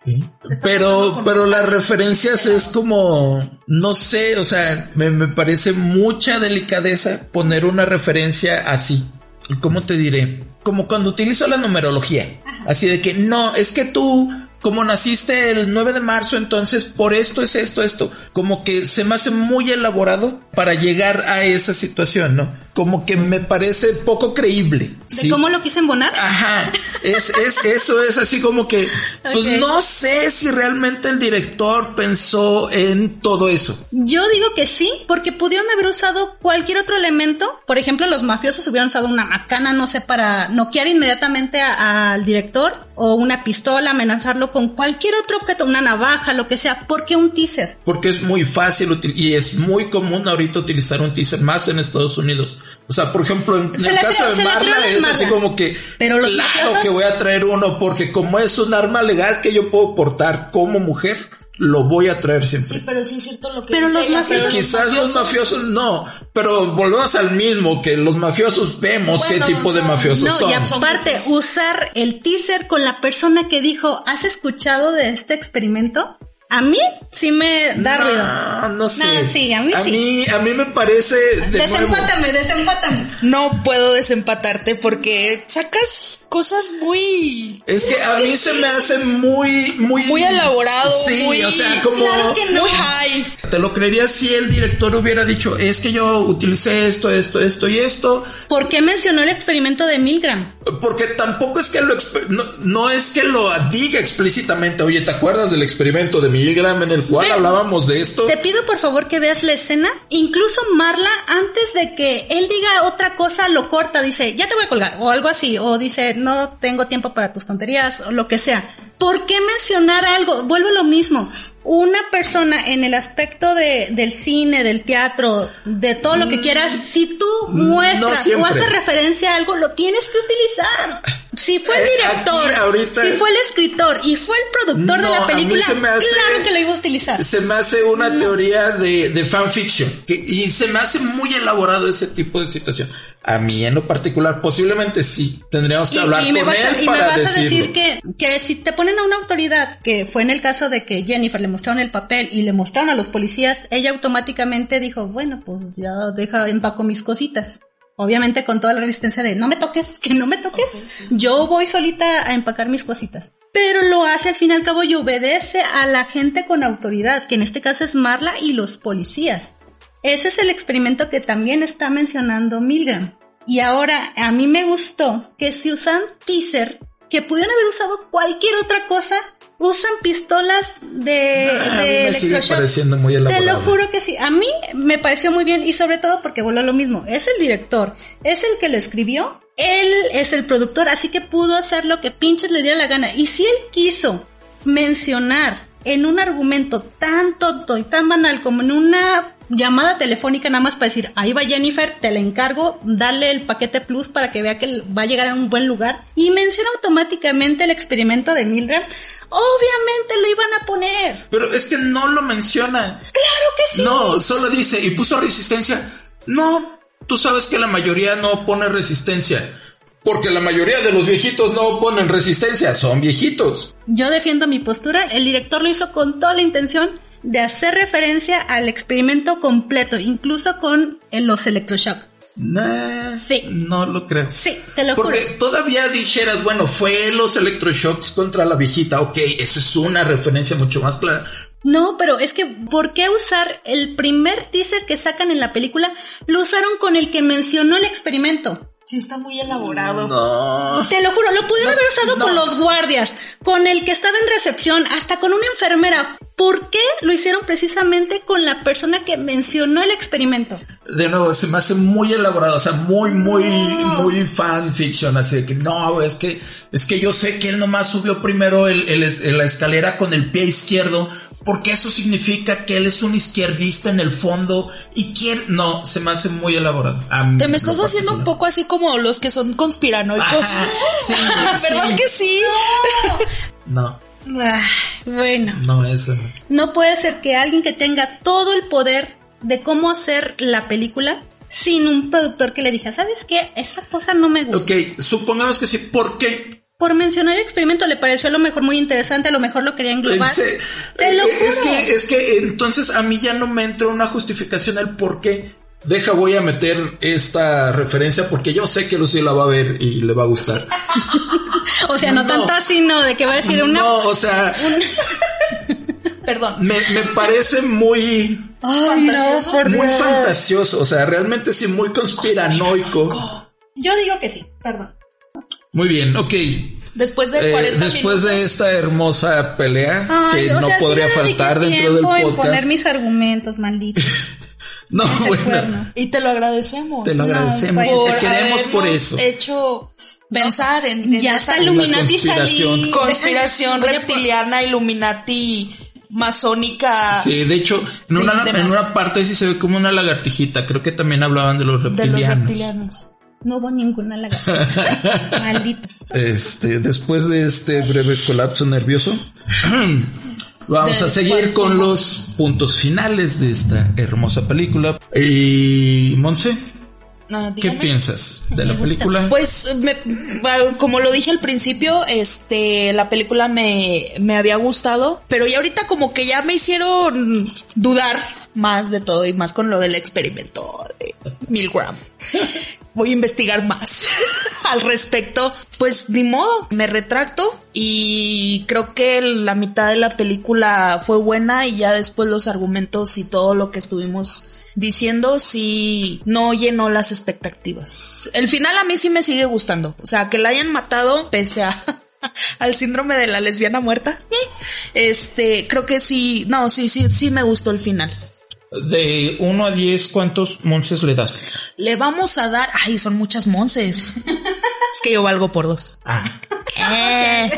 Pero, pero las referencias es como, no sé, o sea, me, me parece mucha delicadeza poner una referencia así. ¿Y cómo te diré? Como cuando utilizo la numerología. Así de que, no, es que tú, como naciste el 9 de marzo, entonces por esto es esto, esto. Como que se me hace muy elaborado para llegar a esa situación, ¿no? Como que me parece poco creíble. ¿De cómo lo quise embonar? Ajá, es, es, eso es así como que, pues no sé si realmente el director pensó en todo eso. Yo digo que sí, porque pudieron haber usado cualquier otro elemento. Por ejemplo, los mafiosos hubieran usado una macana, no sé, para noquear inmediatamente al director o una pistola, amenazarlo con cualquier otro objeto, una navaja, lo que sea. ¿Por qué un teaser? Porque es muy fácil y es muy común ahorita utilizar un teaser más en Estados Unidos. O sea, por ejemplo, en, el caso de Marla es así como que Pero los claro que voy a traer uno porque como es un arma legal que yo puedo portar como mujer, lo voy a traer siempre. Sí, pero sí es cierto lo que Pero los mafiosos. Quizás los mafiosos no, pero volvemos al mismo, que los mafiosos vemos qué tipo de mafiosos son. No, y aparte, usar el teaser con la persona que dijo, ¿has escuchado de este experimento? A mí sí me da ruido. No sé. sí, a mí a sí. Mí, a mí me parece. De desempátame, desempátame. No puedo desempatarte porque sacas cosas muy. Es que a mí se me hace muy, muy. Muy elaborado. Sí, muy, o sea, como. Claro que no. Muy high. Te lo creería si el director hubiera dicho, es que yo utilicé esto, esto, esto y esto. ¿Por qué mencionó el experimento de Milgram? Porque tampoco es que lo no, no, es que lo diga explícitamente. Oye, ¿te acuerdas del experimento de Milgram en el cual hablábamos de esto? Te pido por favor que veas la escena. Incluso Marla, antes de que él diga otra cosa, lo corta. Dice, ya te voy a colgar. O algo así. O dice, no tengo tiempo para tus tonterías. O lo que sea. ¿Por qué mencionar algo? Vuelvo a lo mismo. Una persona en el aspecto de, del cine, del teatro, de todo lo que quieras, si tú muestras no o haces referencia a algo, lo tienes que utilizar. Si fue el Eh, director, ahorita- si fue el escritor y fue el productor de No, la a mí película, hace- claro que lo iba a utilizar. Se me hace una teoría de, de fanfiction. Que, y se me hace muy elaborado ese tipo de situación. A mí en lo particular, posiblemente sí. Tendríamos que hablar y me con vas, a, él y me para vas a decir que, que si te ponen a una autoridad, que fue en el caso de que Jennifer le mostraron el papel y le mostraron a los policías, ella automáticamente dijo, bueno, pues ya deja, empaco mis cositas. Obviamente con toda la resistencia de no me toques, que no me toques. Yo voy solita a empacar mis cositas. Pero lo hace al fin y al cabo y obedece a la gente con autoridad, que en este caso es Marla y los policías. Ese es el experimento que también está mencionando Milgram. Y ahora, a mí me gustó que si usan teaser, que pudieron haber usado cualquier otra cosa, usan pistolas de, Ah, a mí de me sigue pareciendo muy Te lo elaborado. juro que sí. A mí me pareció muy bien y sobre todo porque vuelvo a lo mismo. Es el director, es el que lo escribió, él es el productor, así que pudo hacer lo que pinches le diera la gana. Y si él quiso mencionar en un argumento tan tonto y tan banal como en una llamada telefónica nada más para decir, ahí va Jennifer, te la encargo, dale el paquete plus para que vea que va a llegar a un buen lugar y menciona automáticamente el experimento de Milgram, obviamente lo iban a poner. Pero es que no lo menciona. Claro que sí. No, solo dice, y puso resistencia. No, tú sabes que la mayoría no pone resistencia. Porque la mayoría de los viejitos no ponen resistencia, son viejitos. Yo defiendo mi postura. El director lo hizo con toda la intención de hacer referencia al experimento completo, incluso con eh, los electroshock. Nah, Sí. no lo creo. Sí, te lo Porque juro. todavía dijeras, bueno, fue los electroshocks contra la viejita. Ok, eso es una referencia mucho más clara. No, pero es que, ¿por qué usar el primer teaser que sacan en la película? Lo usaron con el que mencionó el experimento. Sí, está muy elaborado. No. Te lo juro, lo pudieron No, haber usado no. con los guardias, con el que estaba en recepción, hasta con una enfermera. ¿Por qué lo hicieron precisamente con la persona que mencionó el experimento? De nuevo, se me hace muy elaborado, o sea, muy, muy, muy fanfiction, así de que no, es que, es que yo sé que él nomás subió primero el, el la escalera con el pie izquierdo, porque eso significa que él es un izquierdista en el fondo y quiere, no, se me hace muy elaborado. A mí, Te me estás haciendo un poco así como los que son conspiranoicos. Ajá, sí, ¿Verdad sí. que sí? No, Ah, bueno. no, eso no. No puede ser que alguien que tenga todo el poder de cómo hacer la película sin un productor que le diga, ¿sabes qué? Esa cosa no me gusta. Ok, supongamos que sí, ¿por qué? Por mencionar el experimento le pareció a lo mejor muy interesante, a lo mejor lo quería englobar. Pensé- Te lo eh, es que, es que entonces a mí ya no me entró una justificación al por qué. Deja, voy a meter esta referencia porque yo sé que Lucy la va a ver y le va a gustar. O sea, no, no. tanto así, no, de que va a decir una... No, o sea, Perdón. Me, me parece muy, Ay, Fantasioso. muy Dios. fantasioso. O sea, realmente sí, muy conspiranoico. Yo digo que sí, perdón. Muy bien, ok. Después de Eh, 40 después de minutos. esta hermosa pelea Ay, que no sea, podría faltar dentro del tiempo en podcast. poner mis argumentos, maldito. No, bueno. Y te lo agradecemos. te lo No, agradecemos y pues, te queremos por eso. hecho pensar en, en Ya está Illuminati conspiración. salí. conspiración reptiliana, Illuminati, masónica Sí, de hecho, en Sí, una, en una parte sí se ve como una lagartijita. Creo que también hablaban de los de los reptilianos. No hubo ninguna lagartija. Malditos. Este, después de este breve colapso nervioso, vamos a seguir con los puntos finales de esta hermosa película. Y Monse, Ah, ¿qué piensas de la película? Pues, me- bueno, como lo dije al principio, este, la película me, me había gustado, pero ya ahorita como que ya me hicieron dudar más de todo y más con lo del experimento de Milgram. Voy a investigar más al respecto. Pues ni modo, me retracto y creo que la mitad de la película fue buena y ya después los argumentos y todo lo que estuvimos diciendo sí no llenó las expectativas. El final a mí sí me sigue gustando. O sea, que la hayan matado pese a al síndrome de la lesbiana muerta. Este, creo que sí, no, sí, sí, sí me gustó el final. De 1 a 10, ¿cuántos Monses le das? Le vamos a dar, ay, son muchas monces. es que yo valgo por dos. Ah, Eh,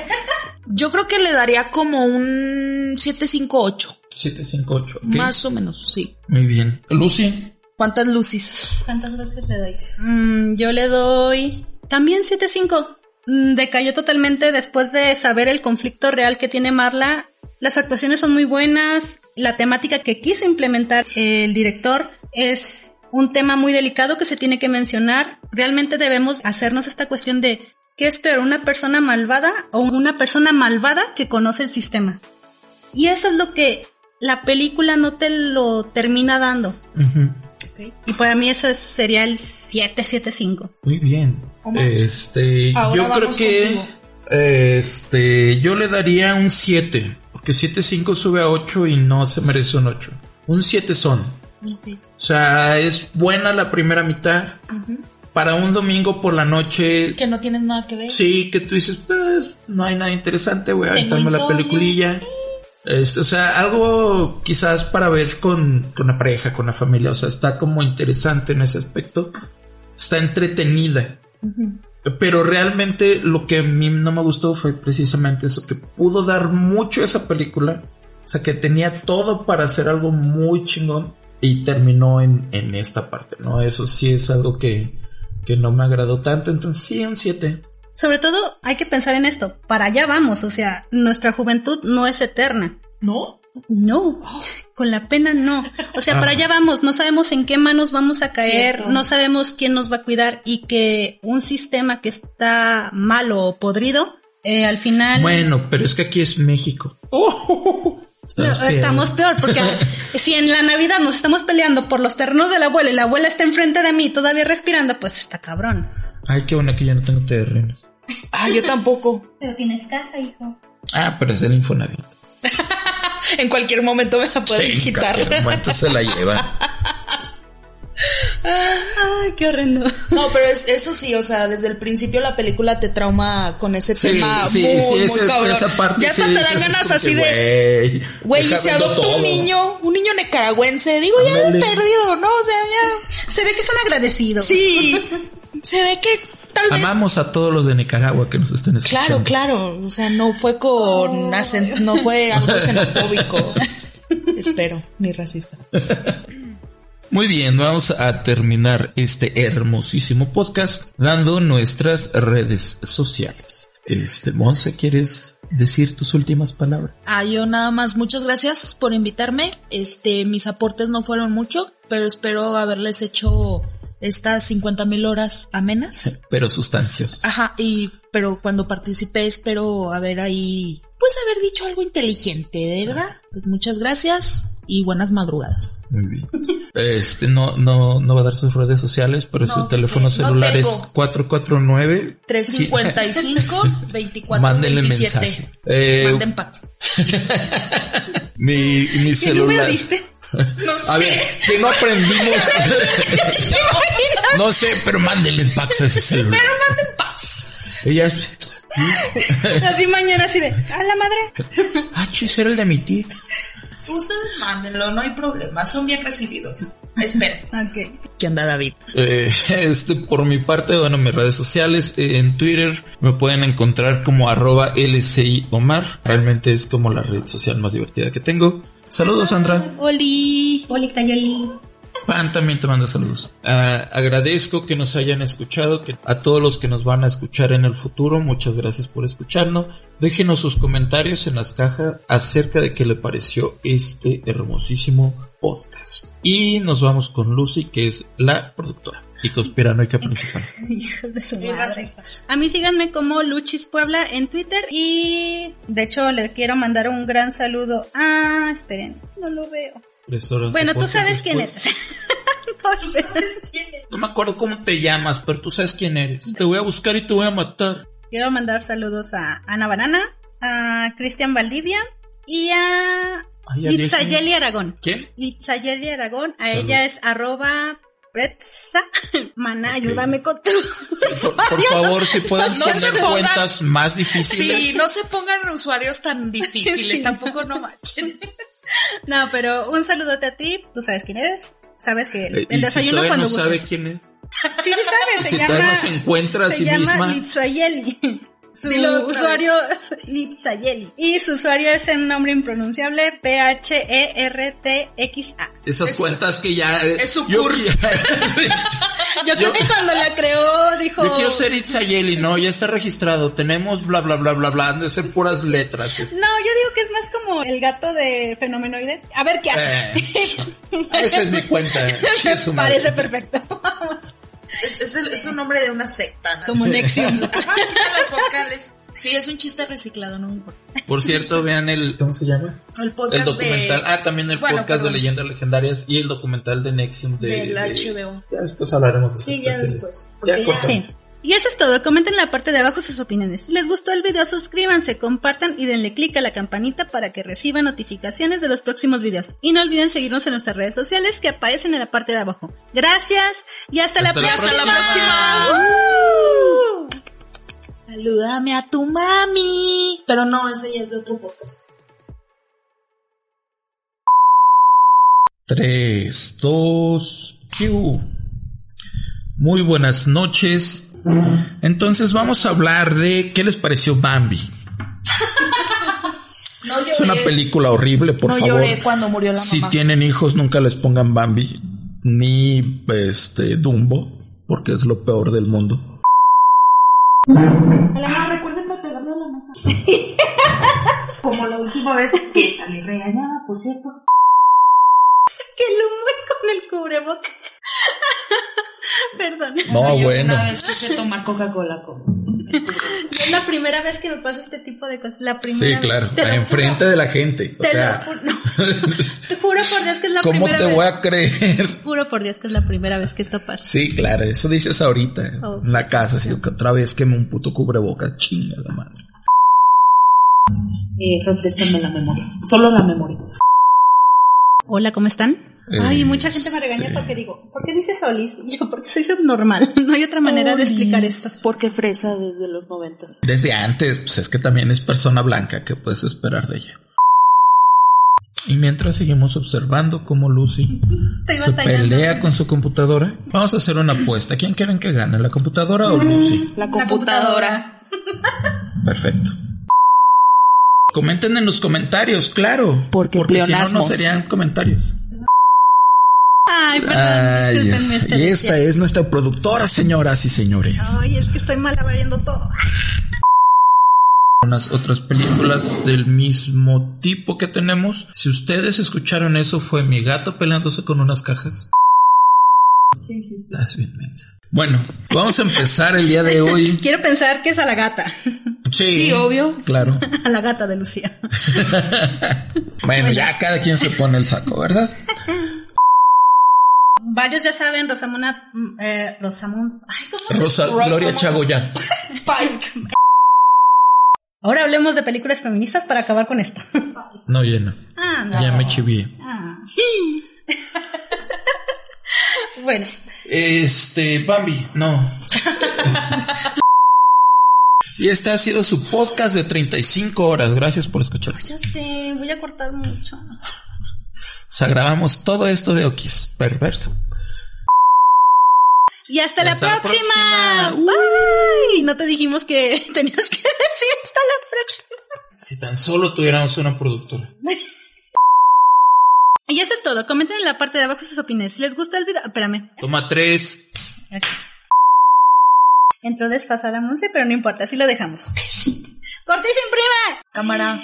yo creo que le daría como un 758, 7, 5, 8. más o menos, sí. Muy bien. Lucy, ¿Cuántas lucis? ¿Cuántas veces le doy? Mm, yo le doy también 7.5. Mm, Decayó totalmente después de saber el conflicto real que tiene Marla. Las actuaciones son muy buenas. La temática que quiso implementar el director es un tema muy delicado que se tiene que mencionar. Realmente debemos hacernos esta cuestión de ¿qué es peor, una persona malvada o una persona malvada que conoce el sistema? Y eso es lo que la película no te lo termina dando. Y para mí eso es- sería el 775. muy bien. Este, Ahora yo creo que contigo. este, yo le daría un 7, porque 7, 5 sube a 8 y no se merece un 8. Un 7 son. O sea, es buena la primera mitad. Para un domingo por la noche, Que no tienes nada que ver. sí, que tú dices, pues, no hay nada interesante, voy a aventarme la peliculilla. Este, o sea, algo quizás para ver con, con la pareja, con la familia. O sea, está como interesante en ese aspecto. Está entretenida. Pero realmente lo que a mí no me gustó fue precisamente eso, que pudo dar mucho esa película. O sea, que tenía todo para hacer algo muy chingón y terminó en, en esta parte, ¿no? Eso sí es algo que, que no me agradó tanto. Entonces, sí, un 7. Sobre todo hay que pensar en esto. Para allá vamos. O sea, nuestra juventud no es eterna. ¿No? No, con la pena no. O sea, para Ah. allá vamos, no sabemos en qué manos vamos a caer, Cierto. no sabemos quién nos va a cuidar y que un sistema que está malo o podrido, eh, al final Bueno, pero es que aquí es México. no, Estamos peor. estamos peor, porque si en la Navidad nos estamos peleando por los terrenos de la abuela y la abuela está enfrente de mí todavía respirando, pues está cabrón. Ay, qué bueno que yo no tengo terreno. Ah, yo tampoco. Pero tienes casa, hijo. Ah, pero es el Infonavit. En cualquier momento me la pueden Sí, en quitar. cualquier momento se la lleva. Ay, qué horrendo. No, pero es, eso sí, o sea, desde el principio la película te trauma con ese Sí, tema sí, muy, sí, muy ese- cabrón. esa parte ya sí hasta te dan ganas así que, de, Güey, deja se adopta un niño, un niño nicaragüense, digo, ya Ándale. perdido, ¿no? O sea, ya, Se ve que son agradecidos. sí, se ve que tal vez... Amamos a todos los de Nicaragua que nos estén escuchando. Claro, claro, o sea, no fue con no fue algo xenofóbico. Espero, ni racista. Muy bien, vamos a terminar este hermosísimo podcast dando nuestras redes sociales. Este, Monse, ¿quieres decir tus últimas palabras? Ah, yo nada más, muchas gracias por invitarme. Este, mis aportes no fueron mucho, pero espero haberles hecho estas 50 mil horas amenas. Pero sustanciosos. Ajá, y, pero cuando participé espero haber ahí, pues haber dicho algo inteligente, ¿verdad? Pues muchas gracias y buenas madrugadas. Muy bien. Este no, no, no va a dar sus redes sociales, pero No, su teléfono no celular es tengo. 449 355 24 Mándenle 27. mensaje. Eh, Manden packs. mi, mi ¿Qué número celular. diste? No sé. A ver, que no aprendimos. no sé, pero mándenle fax a ese celular. Pero manden packs. Ella, Así mañana así de, a la madre. ah, chis, era el de mi tía. Ustedes mándenlo, no hay problema. Son bien recibidos. Esperen. Ok. ¿Qué anda David? Eh, este, por mi parte, bueno, mis redes sociales, eh, en Twitter me pueden encontrar como arroba LCI Omar. Realmente es como la red social más divertida que tengo. Saludos, Sandra. Oli. Oli, Cayoli. Pan también te manda saludos. Ah, agradezco que nos hayan escuchado, que a todos los que nos van a escuchar en el futuro, muchas gracias por escucharnos. Déjenos sus comentarios en las cajas acerca de qué le pareció este hermosísimo podcast. Y nos vamos con Lucy, que es la productora y conspiranoica principal. Hijo de su madre. A mí síganme como Luchis Puebla en Twitter y de hecho le quiero mandar un gran saludo. Ah, esperen, no lo veo. Bueno, tú sabes quién eres. No sé. ¿Sabes quién es? No me acuerdo cómo te llamas, pero tú sabes quién eres. Te voy a buscar y te voy a matar. Quiero mandar saludos a Ana Banana, a Cristian Valdivia y a Litzayeli. Aragón. ¿Quién? Litzayeli Aragón, a Salud. ella es arroba Pretza. Mana, ayúdame con tu Por, por favor, si pueden No se poner pongan- cuentas más difíciles. Sí, no se pongan usuarios tan difíciles, Sí. tampoco no machen. No, pero un saludote a ti. Tú sabes quién eres. Sabes que el, Eh, el y desayuno si cuando no sabe quién es. Sí, sí sabe. Se Si llama. todavía no se encuentra a sí llama misma. Litzayeli. Su Dilo usuario es Litzayeli. Y su usuario es un nombre impronunciable E P-H-E-R-T-X-A. Esas Es- cuentas que ya. eh, es su yo, cur- Yo creo que cuando la creó dijo. yo quiero ser Itzayeli, no, ya está registrado. Tenemos bla bla bla bla bla. Han de ser puras letras. Es- No, yo digo que es más como el gato de Fenomenoide. A ver qué haces. Esa es mi cuenta. Parece perfecto. Vamos. Es, es, el- es un nombre de una secta. ¿no? Como Nexium. Ajá, quita las vocales. Sí, es un chiste reciclado, no me importa. Por cierto, vean el. ¿Cómo se llama? El podcast El documental. de... Ah, también el Bueno, podcast de perdón. leyendas legendarias y el documental de Nexium de. Del de- HBO. Ya después hablaremos de Sí, ya después, Ya, ya-. Sí. Y eso es todo. Comenten en la parte de abajo sus opiniones. Si les gustó el video, suscríbanse, compartan y denle click a la campanita para que reciban notificaciones de los próximos videos. Y no olviden seguirnos en nuestras redes sociales que aparecen en la parte de abajo. Gracias y hasta, la Hasta la próxima. Hasta la próxima. ¡Uh! Salúdame a tu mami. Pero no, ese ya es de otro podcast. 3, 2, Muy buenas noches. Entonces vamos a hablar de qué les pareció Bambi. No lloré. Es una película horrible, por no favor. lloré cuando murió la si mamá. tienen hijos, nunca les pongan Bambi ni este Dumbo, porque es lo peor del mundo. Además, recuérdenme pegarle a la mesa. Como la última vez que salí regañada, por cierto. Que lo con el cubrebocas. Perdón. No, Yo bueno. Una vez quise tomar Coca-Cola con. Es la primera vez que me pasa este tipo de cosas. La primera Sí, vez. claro, Te lo enfrente de la gente. O Te sea, lo juro. no. Te juro por Dios que es la ¿cómo primera te vez. voy a creer? Juro por Dios que es la primera vez que esto pasa. Sí, claro, eso dices ahorita Oh. en la casa, así que otra vez queme un puto cubreboca, chinga la madre. Eh, refrescanme la memoria. Solo la memoria. Hola, ¿cómo están? Eh, Ay, mucha gente me regaña sí. porque digo, ¿por qué dices Olis? Yo, porque soy subnormal. No hay otra manera de explicar esto. Porque fresa desde los noventas. Desde antes, pues es que también es persona blanca, ¿qué puedes esperar de ella? Y mientras seguimos observando cómo Lucy se pelea con su computadora, vamos a hacer una apuesta. ¿Quién quieren que gane, la computadora o Lucy? La computadora. Perfecto. Comenten en los comentarios, claro. Porque si no, no serían comentarios. Ay, perdón. Ay, este Y esta es nuestra productora, señoras y señores. Ay, es que estoy malabareando todo. unas otras películas del mismo tipo que tenemos. Si ustedes escucharon eso, fue mi gato peleándose con unas cajas. Sí, sí, sí. Estás bien mensa. Bueno, vamos a empezar el día de hoy. Quiero pensar que es a la gata. Sí, Sí, obvio. Claro. A la gata de Lucía. Bueno, ya cada quien se pone el saco, ¿verdad? Varios ya saben, Rosamuna, mm, eh, Rosamund, ay, ¿cómo Rosa, Rosa Gloria. Pike. Ahora hablemos de películas feministas para acabar con esto. No llena. Ah, no. Ya me chivié. Ah. bueno, Este, Bambi, no. y este ha sido su podcast de 35 horas. Gracias por escuchar. ya sé, voy a cortar mucho. O sea, grabamos todo esto de Okis. Perverso. Y hasta, la Hasta la próxima. próxima. Bye. No te dijimos que tenías que decir hasta la próxima. Si tan solo tuviéramos una productora. Y eso es todo. Comenten en la parte de abajo sus opiniones. Si les gustó el video, espérame. Toma tres. Aquí. Entró desfasada Monse, pero no importa, así lo dejamos. ¡Corte y se imprime! Cámara.